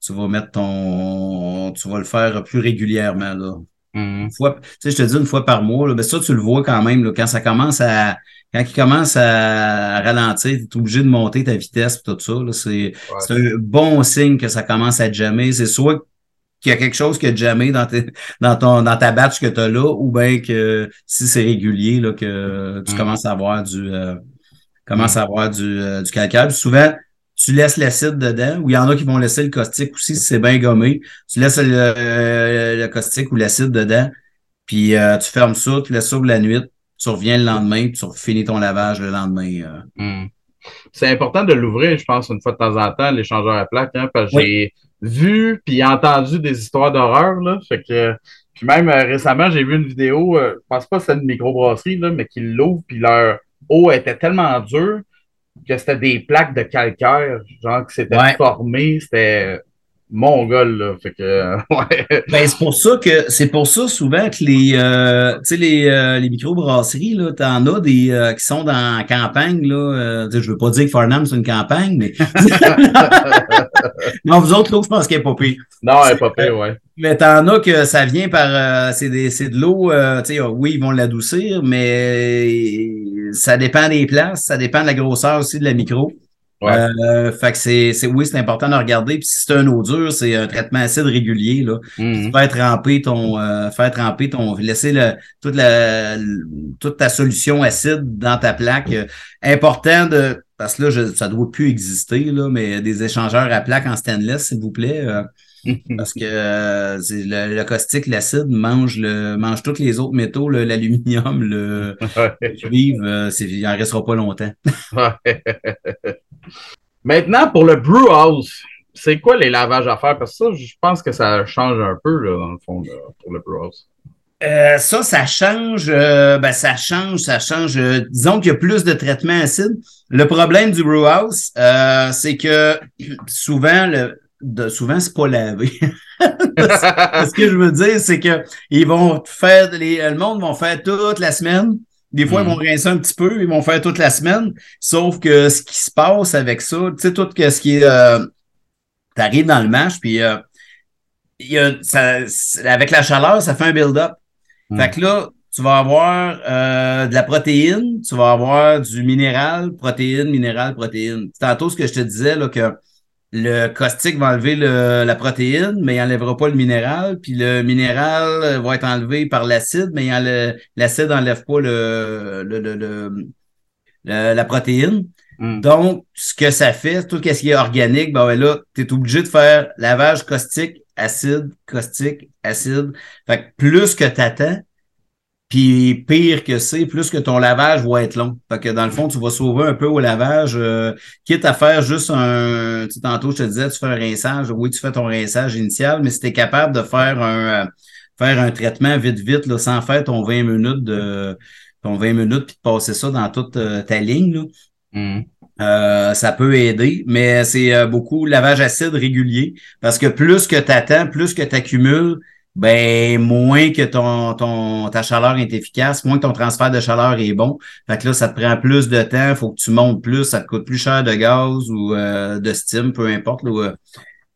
tu vas mettre ton, tu vas le faire plus régulièrement. Là. Une fois, tu sais, je te dis une fois par mois, là, ben ça, tu le vois quand même, là, quand ça commence à, quand il commence à ralentir, tu es obligé de monter ta vitesse et tout ça. C'est un bon signe que ça commence à jammer. C'est soit qu'il y a quelque chose qui a jamais dans, dans, ton, dans ta batch que tu as là, ou bien que si c'est régulier, là, que tu mm. commences à avoir du euh, commences mm. à avoir du, euh, du calcaire. souvent, tu laisses l'acide dedans, ou il y en a qui vont laisser le caustique aussi si c'est bien gommé. Tu laisses le, euh, le caustique ou l'acide dedans, puis euh, tu fermes ça, tu laisses ça pour la nuit, tu reviens le lendemain, puis tu finis ton lavage le lendemain. Mm. C'est important de l'ouvrir, je pense, une fois de temps en temps, l'échangeur à plaques, hein, parce que j'ai vu puis entendu des histoires d'horreur. Là. Fait que, puis même euh, récemment, j'ai vu une vidéo, euh, je pense pas que c'était une microbrasserie, là, mais qu'ils l'ouvrent, puis leur eau était tellement dure que c'était des plaques de calcaire, genre qui s'étaient formées. C'était mongol, là. Fait que, ouais. Ben, c'est pour ça que, c'est pour ça souvent que les, euh, tu sais, les, euh, les microbrasseries, là, t'en as des, euh, qui sont dans la campagne, là. Euh, je veux pas dire que Farnham, c'est une campagne, mais. non, vous autres, là, je pense qu'elle est pas pire. Non, elle est pas pire, ouais. Mais t'en as que ça vient par, c'est de l'eau, tu sais, oui, ils vont l'adoucir, mais ça dépend des places, ça dépend de la grosseur aussi de la micro. Euh, fait que c'est, oui, c'est important de regarder. Puis si c'est un eau dure, c'est un traitement acide régulier. Là. Mm Tu tremper ton, euh, faire tremper ton, laisser le, toute la, toute ta solution acide dans ta plaque. Euh, important de, parce que là, je, ça doit plus exister là, mais des échangeurs à plaque en stainless, s'il vous plaît. Euh, parce que le, le, caustique, l'acide mange le mange tous les autres métaux, l'aluminium, le, cuivre, il n'en restera pas longtemps. Maintenant, pour le brew house, c'est quoi les lavages à faire? Parce que ça, je pense que ça change un peu, là, dans le fond, pour le brew house. Euh, ça, ça change, euh, ben, ça change, ça change. Euh, disons qu'il y a plus de traitement acide. Le problème du brew house, c'est que souvent, souvent, c'est pas lavé. Ce que je veux dire, c'est que ils vont faire, les, le monde vont faire toute la semaine. Des fois, ils vont mm. rincer un petit peu, ils vont faire toute la semaine. Sauf que ce qui se passe avec ça, tu sais, tout ce qui est. Euh, T'arrives dans le match, puis euh, il y a, ça, avec la chaleur, ça fait un build-up. Mm. Fait que là, tu vas avoir euh, de la protéine, tu vas avoir du minéral, protéine, minéral, protéine. Tantôt, ce que je te disais, là, que le caustique va enlever le, la protéine, mais il n'enlèvera pas le minéral. Puis le minéral va être enlevé par l'acide, mais l'acide n'enlève pas le, le, le, la protéine. Hmm. Donc, ce que ça fait, tout ce qui est organique, ben, là, tu es obligé de faire lavage caustique, acide, caustique, acide. Fait que plus que tu attends, puis pire que c'est, plus que ton lavage va être long. Fait que dans le fond, tu vas sauver un peu au lavage, euh, quitte à faire juste un. Tu sais, tantôt, je te disais, tu fais un rinçage. Oui, tu fais ton rinçage initial, mais si tu es capable de faire un euh, faire un traitement vite, vite, là, sans faire ton 20 minutes de ton 20 minutes puis de passer ça dans toute euh, ta ligne. Là. Mm. ça peut aider, mais c'est beaucoup lavage acide régulier parce que plus que tu attends, plus que tu accumules, ben moins que ton, ton ta chaleur est efficace, moins que ton transfert de chaleur est bon. Fait que là, ça te prend plus de temps, il faut que tu montes plus, ça te coûte plus cher de gaz ou euh, de steam, peu importe. Là, euh,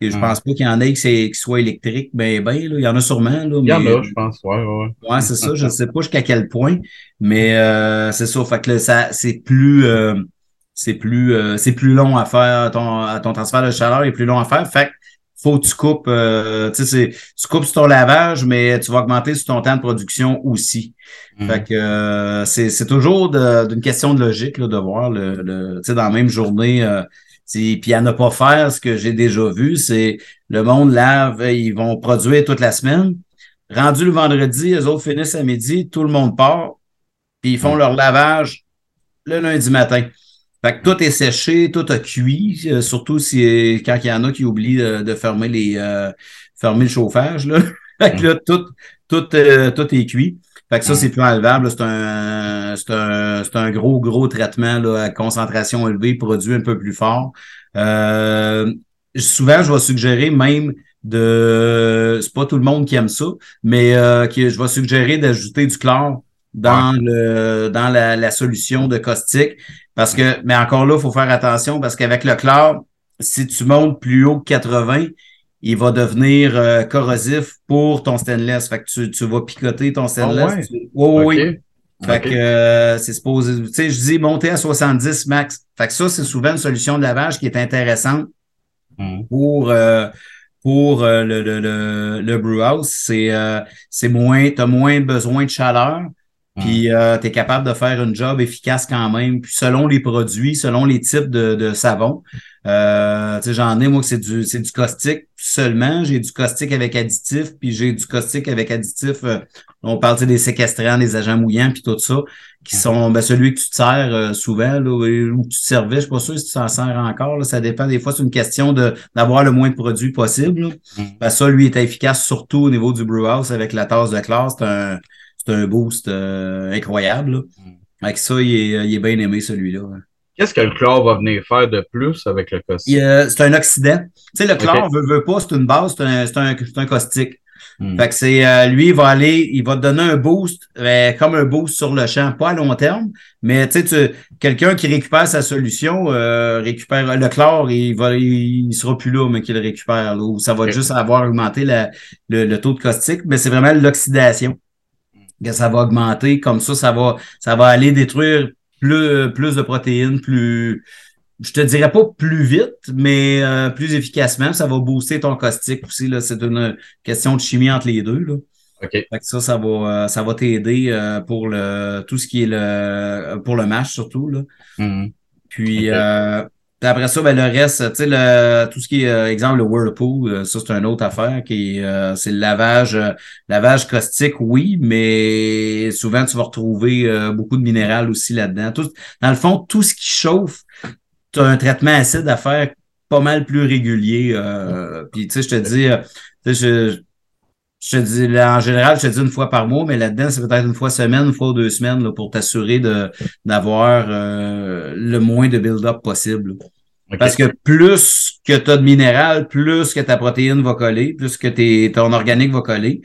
et je pense pas qu'il y en ait qui, qui soient électriques, ben ben, là. il y en a sûrement. Là, il y en a, je pense, ouais, ouais. Ouais, c'est ça, je ne sais pas jusqu'à quel point, mais euh, c'est ça. Fait que là, ça, c'est plus c'est plus c'est plus long à faire, ton, ton transfert de chaleur est plus long à faire. Fait que faut que tu coupes, euh, tu coupes sur ton lavage, mais tu vas augmenter sur ton temps de production aussi. Fait que euh, c'est toujours d'une question de logique là, de voir le, dans la même journée. Euh, puis à ne pas faire ce que j'ai déjà vu, c'est le monde lave, ils vont produire toute la semaine. Rendu le vendredi, les autres finissent à midi, tout le monde part, puis ils font mhm. leur lavage le lundi matin. Fait que tout est séché, tout a cuit, euh, surtout si quand il y en a qui oublient de, fermer les euh, fermer le chauffage. Là. fait que là, tout, tout, euh, tout est cuit. Fait que ça, c'est plus enlevable. C'est un, c'est un, c'est un gros, gros traitement là, à concentration élevée, produit un peu plus fort. souvent, je vais suggérer même de c'est pas tout le monde qui aime ça, mais euh, que je vais suggérer d'ajouter du chlore dans le dans la, la, solution de caustique. Parce que, mais encore là, il faut faire attention parce qu'avec le chlore, si tu montes plus haut que 80, il va devenir euh, corrosif pour ton stainless. Fait que tu, tu vas picoter ton stainless. Ah ouais. oui. Fait que euh, c'est supposé. Tu sais, je dis monter à 70 max. Fait que ça, c'est souvent une solution de lavage qui est intéressante Hmm. pour euh, pour le, le, le, le brew house. C'est c'est moins, tu as moins besoin de chaleur. Puis euh, tu es capable de faire une job efficace quand même. Puis selon les produits, selon les types de, de savon. Euh, tu sais, j'en ai, moi, c'est du, c'est du caustique seulement. J'ai du caustique avec additif, puis j'ai du caustique avec additif. euh, on parle des séquestrants, des agents mouillants, puis tout ça, qui sont ben, celui que tu te sers euh, souvent, là, ou que tu te servais. Je suis pas sûr si tu t'en sers encore. Là, ça dépend. Des fois, c'est une question de d'avoir le moins de produits possible. là. Mm. Ben, ça, lui, est efficace surtout au niveau du brew house avec la tasse de classe. C'est un, c'est un boost euh, incroyable. Là. Mm. Avec ça, il est, il est bien aimé, celui-là. Qu'est-ce que le chlore va venir faire de plus avec le caustique? Euh, c'est un oxydant. Tu sais, le chlore, Ok. veut, veut pas, c'est une base, c'est un, c'est un, un caustique. Hmm. Fait que c'est euh, lui, il va aller, il va te donner un boost, euh, comme un boost sur le champ, pas à long terme, mais tu sais, quelqu'un qui récupère sa solution, euh, récupère le chlore, il va, il, il sera plus là, mais qu'il le récupère, là, ou ça va juste avoir augmenté la, le, le taux de caustique, mais c'est vraiment l'oxydation que ça va augmenter. Comme ça, ça va, ça va aller détruire plus, plus de protéines, plus, je te dirais pas plus vite, mais euh, plus efficacement. Ça va booster ton caustique aussi. Là. C'est une question de chimie entre les deux. Là. OK. Fait que ça, ça va, euh, ça va t'aider euh, pour le tout ce qui est le pour le match surtout. Là. Mhm. Puis euh, puis après ça, ben, le reste, tu sais, le, tout ce qui est, euh, exemple, le Whirlpool, euh, ça, c'est une autre affaire qui euh, c'est le lavage, euh, lavage caustique, oui, mais souvent, tu vas retrouver euh, beaucoup de minéral aussi là-dedans. Tout, dans le fond, tout ce qui chauffe, tu as un traitement acide à faire pas mal plus régulier. Euh, puis, tu sais, je te dis, je, je te dis, là, en général, je te dis une fois par mois, mais là-dedans, c'est peut-être une fois semaine, une fois deux semaines là, pour t'assurer de d'avoir euh, le moins de build-up possible. Parce que plus que tu as de minéral, plus que ta protéine va coller, plus que tes, ton organique va coller.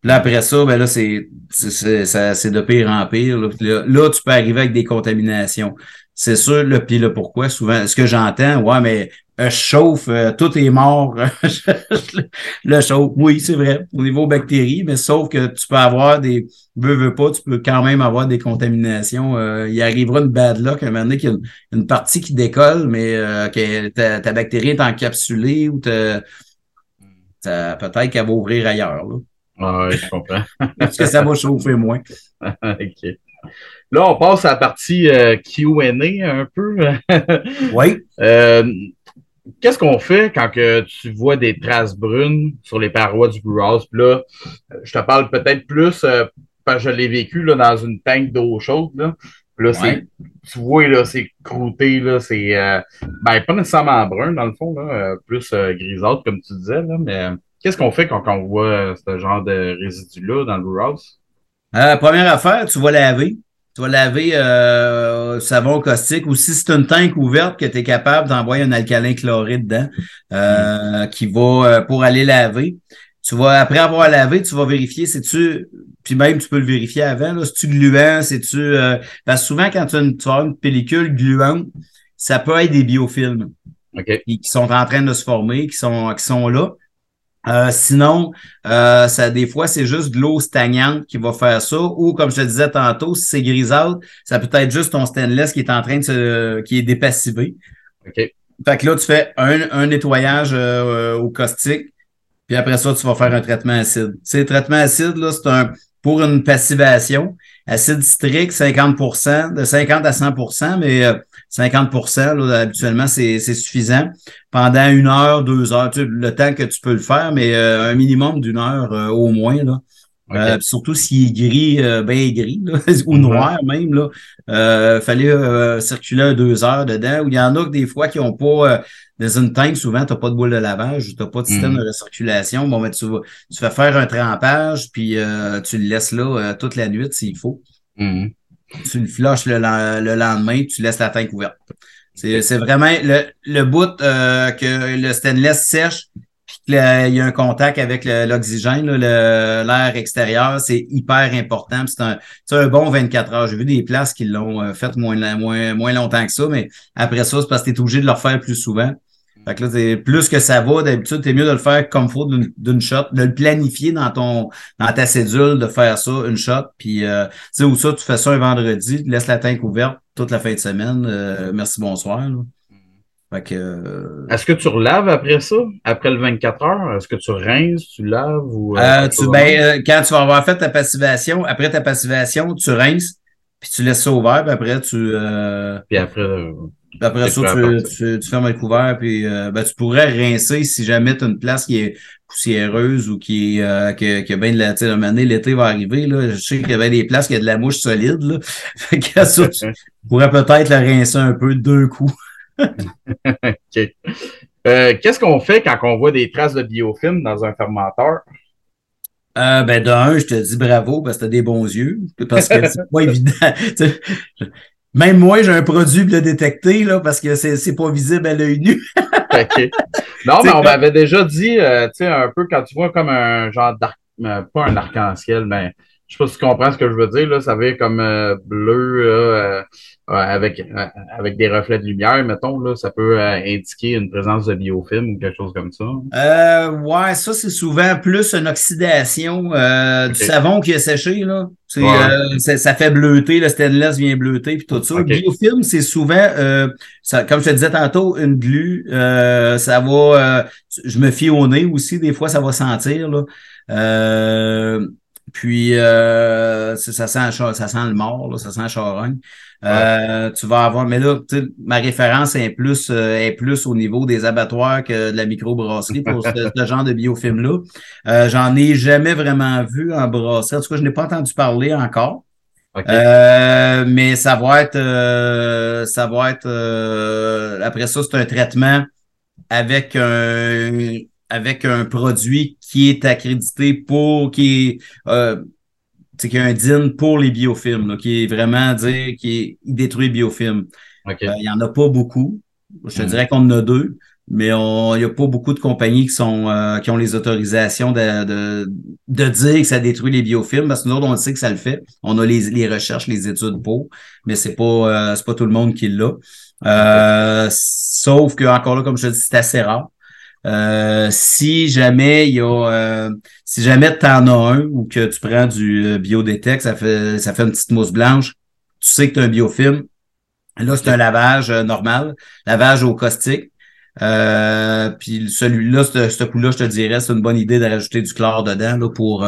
Puis là, après ça, ben là, c'est c'est- c'est ça- c'est de pire en pire. Là, là, tu peux arriver avec des contaminations. C'est sûr, le puis là, pourquoi? Souvent, ce que j'entends, ouais, mais euh, je chauffe, euh, tout est mort. le chauffe, oui, c'est vrai, au niveau bactéries, mais sauf que tu peux avoir des. Veux, veux pas, tu peux quand même avoir des contaminations. Euh, il arrivera une bad luck, un moment donné, qu'il y a une, une partie qui décolle, mais que ta, ta bactérie est encapsulée ou peut-être qu'elle va ouvrir ailleurs. Là, Ah ouais, je comprends. parce que ça va chauffer moins. OK. Là, on passe à la partie euh, Q&A un peu. Oui. Euh, Qu'est-ce qu'on fait quand que tu vois des traces brunes sur les parois du brewhouse? Puis là, je te parle peut-être plus euh, parce que je l'ai vécu là, dans une tank d'eau chaude. Là, Puis là Ouais. c'est, tu vois, là, c'est croûté, là, c'est ben, pas nécessairement brun, dans le fond, là, plus grisâtre, comme tu disais, là, mais qu'est-ce qu'on fait quand on voit ce genre de résidus-là dans le brewhouse? Première affaire, tu vas laver. Tu vas laver euh, savon caustique ou si c'est une tank ouverte que tu es capable d'envoyer un alcalin chloré dedans euh, qui va euh, pour aller laver. Tu vas, après avoir lavé, tu vas vérifier si tu, puis même tu peux le vérifier avant, là, si tu gluant, si tu, euh, parce que souvent quand tu as une, tu avoir une pellicule gluante, ça peut être des biofilms OK. qui, qui sont en train de se former, qui sont, qui sont là. Euh, sinon, euh, ça, des fois, c'est juste de l'eau stagnante qui va faire ça. Ou, comme je te disais tantôt, si c'est grisâtre, ça peut être juste ton stainless qui est en train de se, qui est dépassivé. OK. Fait que là, tu fais un, un nettoyage euh, au caustique, puis après ça, tu vas faire un traitement acide. Tu sais, le traitement acide, là, c'est un pour une passivation. Acide citrique, 50% de 50 à 100% mais euh, 50% là, habituellement, c'est suffisant. Pendant une heure, deux heures, tu le temps que tu peux le faire, mais euh, un minimum d'une heure euh, au moins. Là. Euh, surtout s'il est gris, euh, bien gris, là, ou noir même, là. Euh, fallait euh, circuler deux heures dedans. Ou il y en a que des fois qui ont pas dans une tank, souvent, tu n'as pas de boule de lavage, tu n'as pas de système Mhm. de recirculation. Bon, ben, tu vas, tu fais faire un trempage, puis tu le laisses là toute la nuit s'il faut. Mhm. Tu le flushes le, len- le lendemain, tu laisses la tank ouverte. C'est vraiment le, le bout que le stainless sèche il y a un contact avec l'oxygène, l'air extérieur, c'est hyper important. C'est un, un bon 24 heures. J'ai vu des places qui l'ont euh, fait moins, moins, moins longtemps que ça, mais après ça, c'est parce que tu es obligé de le refaire plus souvent. Fait que là, plus que ça va, d'habitude, c'est mieux de le faire comme faut d'une shot, de le planifier dans ton dans ta cédule, de faire ça une shot. Puis euh, tu sais, ou ça, tu fais ça un vendredi, tu laisses la tank ouverte toute la fin de semaine. Euh, merci, bonsoir. Que, euh, Est-ce que tu relaves après ça, après le 24 heures? Est-ce que tu rinces, tu laves ou. tu, ben, quand tu vas avoir fait ta passivation, après ta passivation, tu rinces, puis tu laisses ça ouvert, puis après tu. Puis après. Après ça, tu, tu, fermes le couvert, puis euh, ben, tu pourrais rincer si jamais tu as une place qui est poussiéreuse ou qui, est, euh, qui, a bien de la. Tu sais, l'été va arriver. Là, je sais qu'il y avait des places qui a de la mouche solide. Là. Fait que ça, tu pourrais peut-être la rincer un peu deux coups. OK. Euh, qu'est-ce qu'on fait quand on voit des traces de biofilm dans un fermenteur? Euh, ben, d'un, je te dis bravo parce que t'as des bons yeux. Parce que c'est pas évident. Même moi, j'ai un produit pour le détecter, là, parce que c'est pas visible à l'œil nu. OK. Non, mais on m'avait déjà dit, euh, tu sais, un peu quand tu vois comme un genre d'arc, euh, pas un arc-en-ciel, mais je sais pas si tu comprends ce que je veux dire, là, ça veut comme euh, bleu, avec, avec des reflets de lumière, mettons, là, ça peut indiquer une présence de biofilm ou quelque chose comme ça. Euh, ouais, ça, c'est souvent plus une oxydation du savon qui est séché, là. Euh, ça fait bleuter, le stainless vient bleuter, puis tout ça. Le biofilm, c'est souvent, euh, ça, comme je te disais tantôt, une glu, euh, ça va, je me fie au nez aussi, des fois, ça va sentir. Là. Puis ça, sent, ça sent le mort, là, ça sent le charogne. Euh, tu vas avoir, mais là, ma référence est plus, euh, est plus au niveau des abattoirs que de la microbrasserie pour ce, genre de biofilm-là. Euh, J'en ai jamais vraiment vu en brasserie. En tout cas, je n'ai pas entendu parler encore. Euh, mais ça va être, ça va être. après ça, c'est un traitement avec un avec un produit qui est accrédité pour qui est qu'il y a un DIN pour les biofilms, qui est vraiment dire qui détruit les biofilms. Euh, il n'y en a pas beaucoup. Je te mm. dirais qu'on en a deux, mais il n'y a pas beaucoup de compagnies qui sont euh, qui ont les autorisations de, de, de, dire que ça détruit les biofilms, parce que nous autres, on sait que ça le fait. On a les, les recherches, les études pour, mais c'est pas euh, c'est pas tout le monde qui l'a. Euh, sauf que encore là, comme je te dis, c'est assez rare. Euh, si jamais il y a euh, si jamais tu en as un ou que tu prends du euh, biodétect, ça fait ça fait une petite mousse blanche, tu sais que tu as un biofilm. Là, c'est un lavage normal, lavage au caustique. puis celui-là, ce, coup-là, je te dirais, c'est une bonne idée de rajouter du chlore dedans là, pour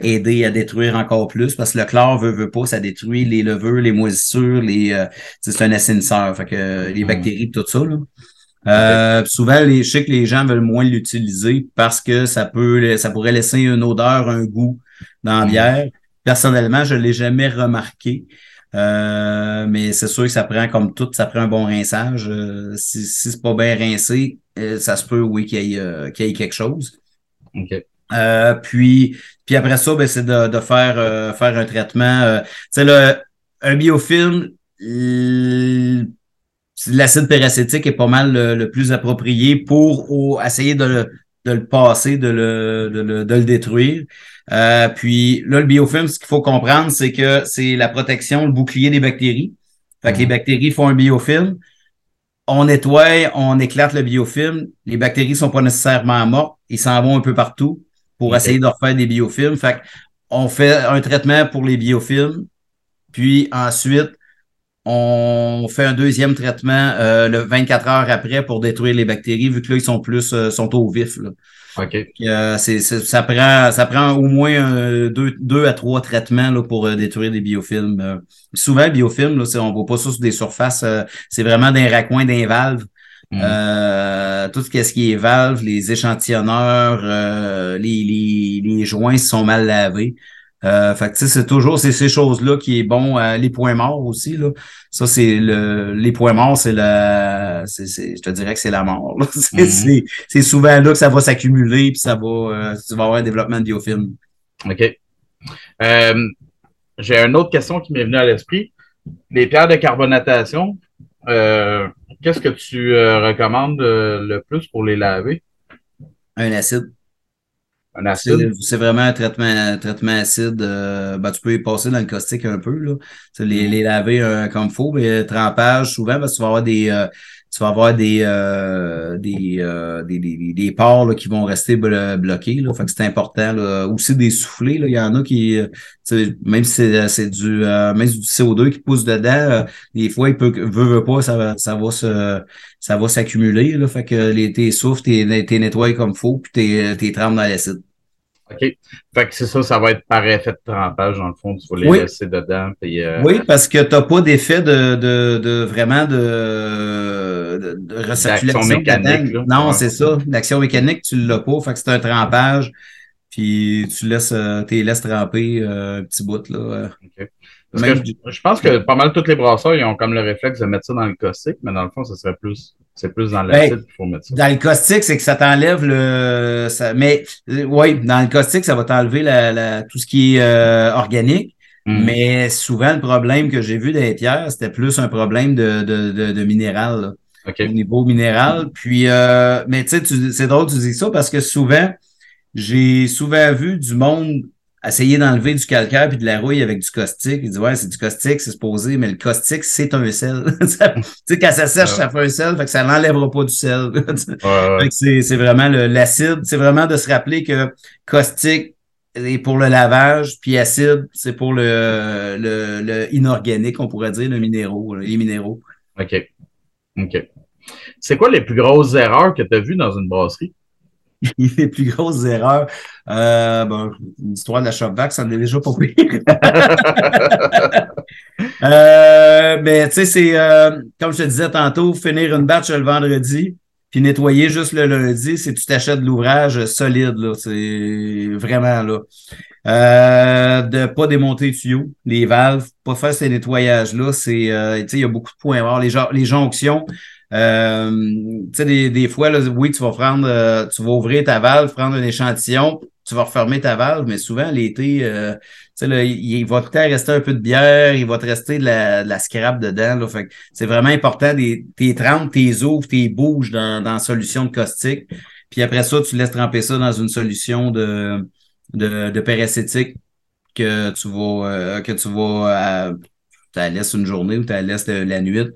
aider à détruire encore plus, parce que le chlore veut, veut pas, ça détruit les levures, les moisissures, les c'est un assainisseur, fait que les bactéries, tout ça. Là. Euh, souvent, les, je sais que les gens veulent moins l'utiliser parce que ça peut, ça pourrait laisser une odeur, un goût dans la mm. bière. Personnellement, je l'ai jamais remarqué. Euh, mais c'est sûr que ça prend comme tout, ça prend un bon rinçage. Euh, si, si c'est pas bien rincé, ça se peut, oui, qu'il y, ait, qu'il y ait quelque chose. puis, puis après ça, ben, c'est de, de faire, faire un traitement. tu sais, le, un biofilm, l'acide peracétique est pas mal le, plus approprié pour essayer de le, passer, de le, de le, détruire. Euh, puis là, le biofilm, ce qu'il faut comprendre, c'est que c'est la protection, le bouclier des bactéries. Fait que les mhm. bactéries font un biofilm. On nettoie, on éclate le biofilm. Les bactéries sont pas nécessairement mortes. Ils s'en vont un peu partout pour essayer de refaire des biofilms. Fait on fait un traitement pour les biofilms. Puis ensuite, on fait un deuxième traitement euh, le 24 heures après pour détruire les bactéries, vu que là, ils sont plus euh, sont au vif. Là. OK. Euh, c'est, ça, prend, ça prend au moins deux, deux, à trois traitements là, pour détruire des biofilms. souvent, biofilms, là, on ne voit pas ça sur des surfaces. c'est vraiment des raccoins, des valves. Mm. tout ce qui est valves, les échantillonneurs, les, les, les joints sont mal lavés. Euh, fait que c'est toujours c'est ces choses-là qui est bon. Euh, les points morts aussi, là. Ça, c'est le les points morts, c'est la je te dirais que c'est la mort. Mhm. C'est, souvent là que ça va s'accumuler, puis ça va euh, tu vas avoir un développement de biofilm. OK. Euh, j'ai une autre question qui m'est venue à l'esprit. Les pierres de carbonatation, qu'est-ce que tu recommandes le plus pour les laver? Un acide. Un acide? C'est vraiment un traitement, un traitement acide. Euh, ben, tu peux y passer dans le caustique un peu. Là. Les, les laver euh, comme il faut, mais trempage, souvent, parce que tu vas avoir des, euh, tu vas avoir des, euh, des, euh, des, des, des, ports là, qui vont rester bloqués. Là. Fait que c'est important. Là. Aussi des soufflets. Là. Il y en a qui, même si c'est du, euh, même du CO2 qui pousse dedans, des fois, il peut veut, veut pas, ça va, ça va se ça va s'accumuler. Fait que les, tes souffles, t'es, t'es nettoies comme faut, puis t'es, t'es trempes dans l'acide. OK. Fait que c'est ça, ça va être par effet de trempage, dans le fond, tu vas les laisser dedans. Puis, Oui, parce que tu n'as pas d'effet de, de, de, vraiment de, de, recirculation mécanique. Non, c'est ça. L'action mécanique, tu ne l'as pas. Fait que c'est un trempage. Puis tu laisses, euh, laisses tremper euh, un petit bout. Là. OK. Parce que je, pense que pas mal tous les brasseurs, ils ont comme le réflexe de mettre ça dans le caustique, mais dans le fond, ce serait plus c'est plus dans l'acide qu'il faut mettre ça. Dans le caustique, c'est que ça t'enlève le. Ça, mais euh, oui, dans le caustique, ça va t'enlever la, la, tout ce qui est euh, organique. Mm. Mais souvent, le problème que j'ai vu dans les pierres, c'était plus un problème de, de, de, de minéral. Au niveau minéral. Puis, euh, mais tu sais, c'est drôle que tu dis ça parce que souvent, j'ai souvent vu du monde essayer d'enlever du calcaire puis de la rouille avec du caustique. Il dit ouais, c'est du caustique, c'est supposé, mais le caustique, c'est un sel. tu sais, quand ça sèche, ça fait un sel, fait que ça n'enlèvera pas du sel. c'est vraiment l'acide. C'est vraiment de se rappeler que caustique est pour le lavage, puis acide, c'est pour le, le, le, inorganique, on pourrait dire, le minéraux, les minéraux. OK. OK. C'est quoi les plus grosses erreurs que tu as vues dans une brasserie? Les plus grosses erreurs. Euh, bon, l'histoire de la shopback, ça en est déjà pas pire. euh, mais tu sais, c'est euh, comme je te disais tantôt, finir une batch le vendredi, puis nettoyer juste le lundi, c'est tu t'achètes de l'ouvrage solide, là. C'est vraiment là. Euh, de pas démonter les tuyaux, les valves, pas faire ces nettoyages-là. C'est, il y a beaucoup de points à Les, les jonctions, euh, tu sais, des, des, fois, là, oui, tu vas prendre, euh, tu vas ouvrir ta valve, prendre un échantillon, tu vas refermer ta valve, mais souvent, l'été, euh, tu sais, il, va peut-être rester un peu de bière, il va te rester de la, de la scrap dedans. Là, fait c'est vraiment important, tes trempes, tes ouvres, tes bouges dans, dans solution de caustique. Puis après ça, tu laisses tremper ça dans une solution de, de, de peracétique que tu vas, euh, que tu vas, tu la laisses une journée ou tu la laisses la nuit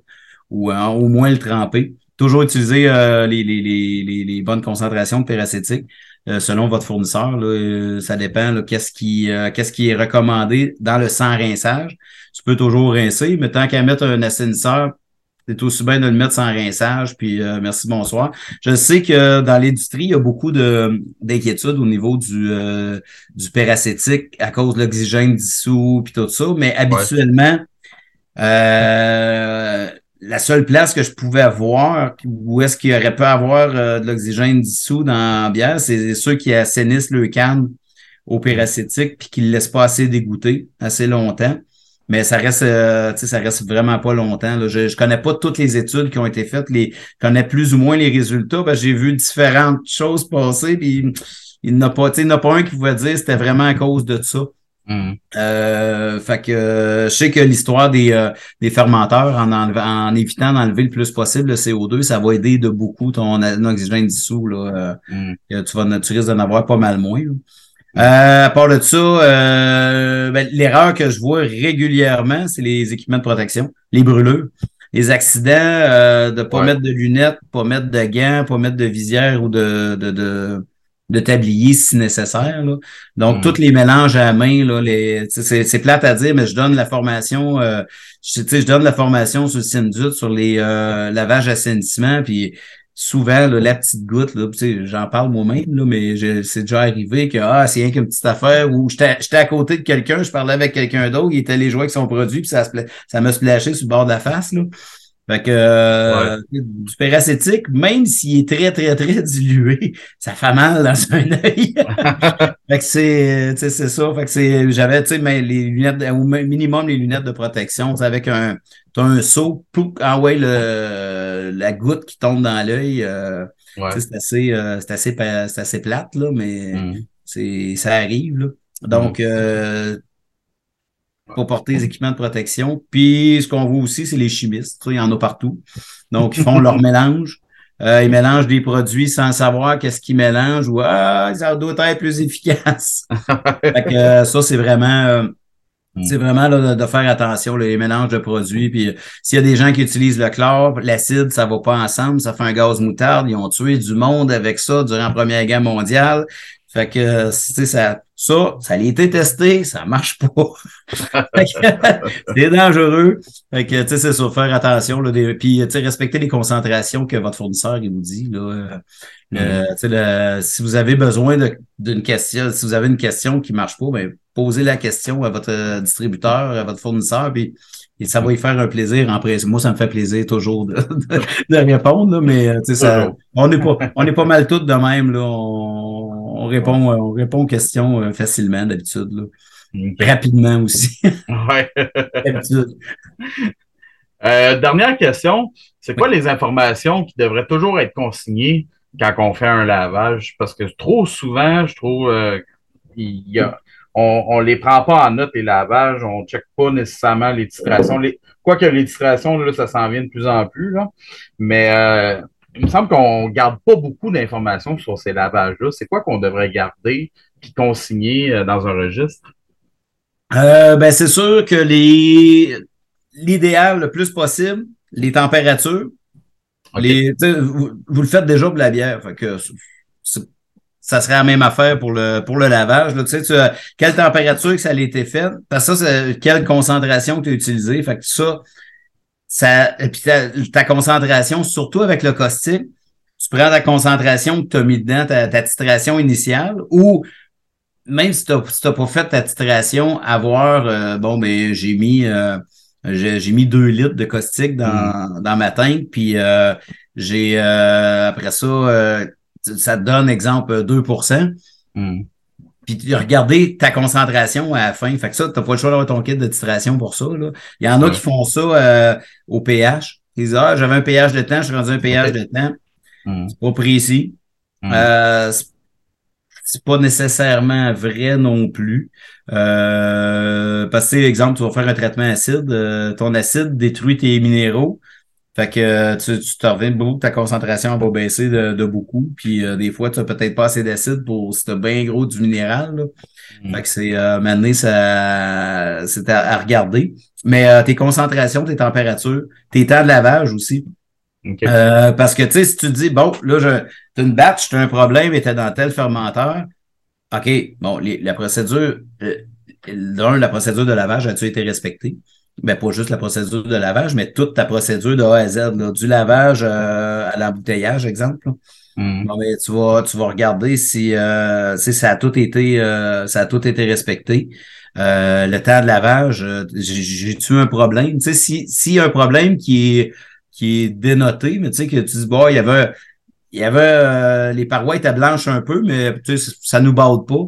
ou euh, au moins le tremper. Toujours utiliser euh, les, les, les, les, bonnes concentrations de péracétique euh, selon votre fournisseur. Là, ça dépend qu'est-ce qui, qu'est-ce qui est recommandé dans le sans rinçage. Tu peux toujours rincer, mais tant qu'à mettre un assainisseur, c'est aussi bien de le mettre sans rinçage, puis merci, bonsoir. Je sais que dans l'industrie, il y a beaucoup de, d'inquiétudes au niveau du, du péracétique à cause de l'oxygène dissous, puis tout ça, mais habituellement, euh, la seule place que je pouvais voir où est-ce qu'il aurait pu avoir euh, de l'oxygène dissous dans la bière, c'est ceux qui assainissent le canne au péracétique puis qui le laissent pas assez dégoûter assez longtemps. Mais ça reste, euh, ça reste vraiment pas longtemps. Je, ne connais pas toutes les études qui ont été faites, les, je connais plus ou moins les résultats. j'ai vu différentes choses passer, puis il n'y en a pas, il pas un qui pouvait dire que c'était vraiment à cause de ça. Mm. Euh, fait que je sais que l'histoire des, euh, des fermenteurs, en, en évitant d'enlever le plus possible le CO2, ça va aider de beaucoup ton, oxygène dissous. Là, euh, mm. tu, vas, tu risques d'en avoir pas mal moins. à part de ça, ben, l'erreur que je vois régulièrement, c'est les équipements de protection, les brûleurs, les accidents, de pas mettre de lunettes, pas mettre de gants, pas mettre de visière ou de, de, de de tablier si nécessaire. Là. Donc, hmm. tous les mélanges à la main, là, les, c'est, plate à dire, mais je donne la formation, euh, je, je donne la formation sur le Syndut, sur les euh, lavages assainissement, puis souvent, la petite goutte, là, j'en parle moi-même, là, mais c'est déjà arrivé que ah, c'est rien qu'une petite affaire où j'étais, j'étais à côté de quelqu'un, je parlais avec quelqu'un d'autre, il était allé jouer avec son produit, puis ça, ça me splashé sur le bord de la face. Là. Fait que euh, du péracétique, même s'il est très, très, très dilué, ça fait mal dans un œil. fait que c'est, c'est ça. Fait que c'est, j'avais, tu sais, mais les lunettes, au minimum les lunettes de protection, avec un, as un seau, pour ah ouais, le, la goutte qui tombe dans l'œil. Euh, c'est assez, euh, c'est assez, c'est assez plate, là, mais mm. c'est, ça arrive, là. Donc, mm. Pour porter les équipements de protection. Puis ce qu'on voit aussi, c'est les chimistes. Il y en a partout. Donc, ils font leur mélange. euh, ils mélangent des produits sans savoir qu'est-ce qu'ils mélangent ou ah, ça doit être plus efficace. fait que, euh, ça, c'est vraiment euh, Mm. c'est vraiment là, de, faire attention, là, les mélanges de produits. Puis euh, s'il y a des gens qui utilisent le chlore, l'acide, ça va pas ensemble, ça fait un gaz moutarde. Ils ont tué du monde avec ça durant la Première Guerre mondiale. Fait que tu sais, ça, ça, ça a été testé, ça marche pas. C'est dangereux. Fait que tu sais, c'est ça, faire attention. Là, des, puis tu sais, respecter les concentrations que votre fournisseur il vous dit. Là, euh, le- sais, le- si vous avez besoin d'une question, si vous avez une question qui marche pas, ben posez la question à votre distributeur, à votre fournisseur, puis et ça va y faire un plaisir en. Moi, ça me fait plaisir toujours de, de, de répondre, là, mais tu sais, ça, on est pas, on est pas mal tous de même. Là. On, on répond, euh, on répond aux questions euh, facilement d'habitude, là. OK. rapidement aussi. Ouais. d'habitude. Euh, dernière question, c'est quoi les informations qui devraient toujours être consignées quand on fait un lavage? Parce que trop souvent, je trouve, euh, il y a, on, on les prend pas en note les lavages, on check pas nécessairement les titrations. Les, quoique les titrations, là, ça s'en vient de plus en plus, là. Mais euh, il me semble qu'on garde pas beaucoup d'informations sur ces lavages-là. C'est quoi qu'on devrait garder puis consigner euh, dans un registre? Euh, ben, c'est sûr que les l'idéal le plus possible, les températures. Les, vous, vous le faites déjà pour la bière. Fait que ça serait la même affaire pour le pour le lavage. Là. Tu sais, tu quelle température que ça a été fait? Parce que ça, quelle concentration que tu as utilisée. Fait que ça, ça. Et puis ta, ta concentration, surtout avec le caustique, tu prends ta concentration que tu as mis dedans, ta, ta titration initiale, ou même si tu n'as pas fait ta titration, avoir euh, bon ben j'ai mis euh, j'ai mis deux litres de caustique dans, dans ma tank, puis euh, j'ai après ça, ça te donne exemple 2 Hmm. Puis regardez ta concentration à la fin. Fait que ça, t'as pas le choix d'avoir ton kit de titration pour ça. Là. Il y en a qui font ça euh, au pH. Ils disent Ah, j'avais un pH de temps, je suis rendu un pH de temps. Hmm. C'est pas précis. Hmm. Euh, c'est- c'est pas nécessairement vrai non plus. Euh, parce que, exemple, tu vas faire un traitement acide, euh, ton acide détruit tes minéraux. Fait que euh, tu, tu te reviens beaucoup, ta concentration va baisser de, de beaucoup. Puis euh, des fois, tu as peut-être pas assez d'acide pour si tu bien gros du minéral. Là. Hmm. Fait que c'est euh, maintenant, ça c'est à, à regarder. Mais euh, tes concentrations, tes températures, tes temps de lavage aussi. Parce que, tu sais, si tu te dis, bon, là, je, t'as une batch, t'as un problème et t'es dans tel fermenteur, OK, bon, les- la procédure, d'un, la procédure de lavage a-tu été respectée? Ben, pas juste la procédure de lavage, mais toute ta procédure de A à Z, là, du lavage euh, à l'embouteillage, exemple. Hmm. Bon, ben, tu vas, tu vas regarder si, euh, si ça a tout été, euh, ça a tout été respecté. Le temps de lavage, j'ai- j'ai-tu un problème? Tu sais, si, s'il y a un problème qui est, qui est dénoté, mais tu sais, que tu dis, bon, il y avait, il y avait, les parois étaient blanches un peu, mais tu sais, ça nous bade pas.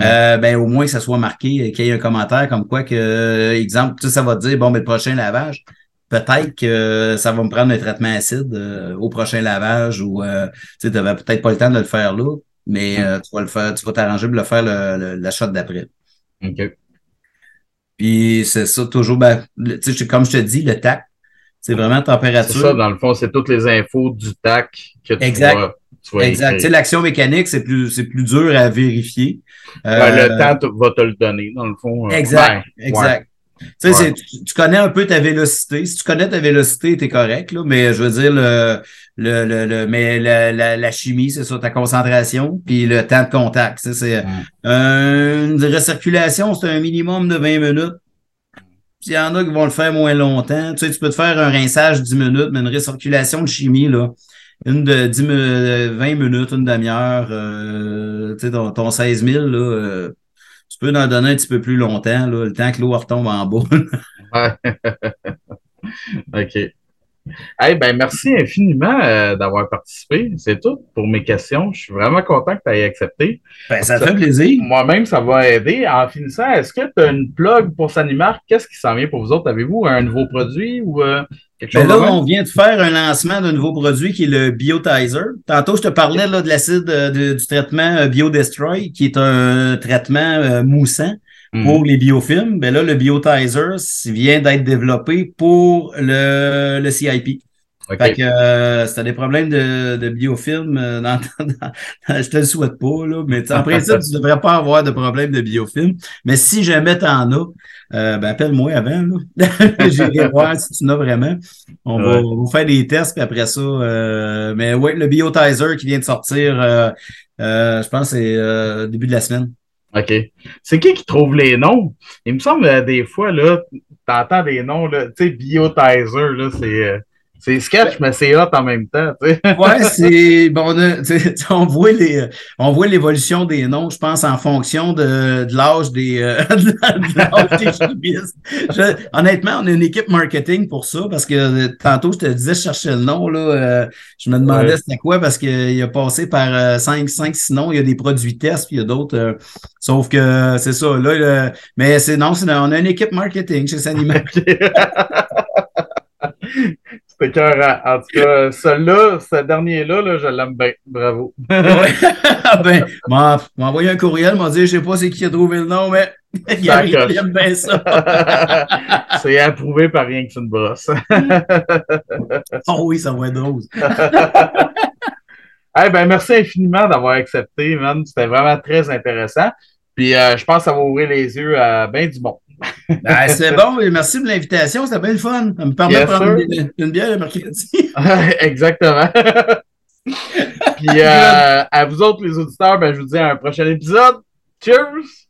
Euh, ben, au moins que ça soit marqué, euh, qu'il y ait un commentaire comme quoi que, euh, exemple, tu sais, ça va te dire, bon, ben, le prochain lavage, peut-être que ça va me prendre un traitement acide euh, au prochain lavage ou euh, tu n'avais peut-être pas le temps de le faire là, mais tu vas le faire, tu vas t'arranger pour le faire le, le- la shot d'après. OK. Puis c'est ça, toujours, ben, le- tu sais, comme je te dis, le tac, c'est vraiment C'est ça, température. dans le fond, c'est toutes les infos du TAC que tu Exact. vas, tu Exact. Tu l'action mécanique, c'est plus, c'est plus dur à vérifier. Ouais, Euh, le temps tu- va te le donner, dans le fond. Euh, Exact, ouais, exact. Tu Ouais. tu, tu connais un peu ta vélocité. Si tu connais ta vélocité, t'es correct, là, mais je veux dire, le, le, le, le- mais la, la, la chimie, c'est ça, ta concentration, puis le temps de contact. tu C'est Mm. euh, une recirculation, c'est un minimum de 20 minutes. Il y en a qui vont le faire moins longtemps. Tu sais, tu peux te faire un rinçage 10 minutes, mais une recirculation de chimie, là, une de 10, mi- 20 minutes, une demi-heure, euh, tu sais, ton, ton 16 000, là, euh, tu peux en donner un petit peu plus longtemps, là, le temps que l'eau retombe en bas. OK. Hey, ben, merci infiniment euh, d'avoir participé. C'est tout pour mes questions. Je suis vraiment content que tu aies accepté. ben, ça fait plaisir. Moi-même, ça va aider. En finissant, est-ce que tu as une plug pour Sanimar? Qu'est-ce qui s'en vient pour vous autres? Avez-vous un nouveau produit ou euh, Ben là, on vient de faire un lancement d'un nouveau produit qui est le Biotizer. Tantôt, je te parlais là, de l'acide euh, du traitement euh, BioDestroy, qui est un traitement euh, moussant Hmm. pour les biofilms. Ben là, le Biotizer vient d'être développé pour le, le CIP. Fait que euh, si t'as des problèmes de, de biofilm, euh, dans, je te le souhaite pas, là, mais en principe, tu devrais pas avoir de problème de biofilm. Mais si jamais t'en as, euh, ben appelle-moi avant. J'irai voir si tu en as vraiment. On, va, vous faire des tests, puis après ça. Euh, mais ouais, le Biotizer qui vient de sortir, euh, je pense c'est début de la semaine. OK. C'est qui qui trouve les noms? Il me semble des fois, là, t'entends des noms, là, tu sais, Biotizer, là, c'est. C'est sketch, mais c'est hot en même temps. Tu sais. ouais, c'est. Bon, on, on, voit les, on voit l'évolution des noms, je pense, en fonction de, de l'âge des, euh, de des honnêtement, on a une équipe marketing pour ça, parce que euh, tantôt, je te disais, je cherchais le nom, là. Euh, je me demandais c'était quoi, parce qu'il a passé par 5, 5, 6 noms. Il y a des produits tests, puis il y a d'autres. sauf que c'est ça. Là, mais c'est non, on a une équipe marketing chez Sanimac. C'était cœur. En tout cas, celui-là, ce dernier-là, là, je l'aime bien. Bravo. ben, m'a envoyé un courriel, m'a dit, je sais pas c'est qui a trouvé le nom, mais il, aime bien ça. c'est approuvé par rien que c'est une brosse. oh oui, ça va être drôle. Eh ben, merci infiniment d'avoir accepté, man. C'était vraiment très intéressant. Puis euh, je pense que ça va ouvrir les yeux à bien du monde. Ben, c'est bon, merci de l'invitation, c'était bien le fun. Ça me permet de prendre une, bière le mercredi. Exactement. Puis euh, à vous autres, les auditeurs, ben, je vous dis à un prochain épisode. Cheers!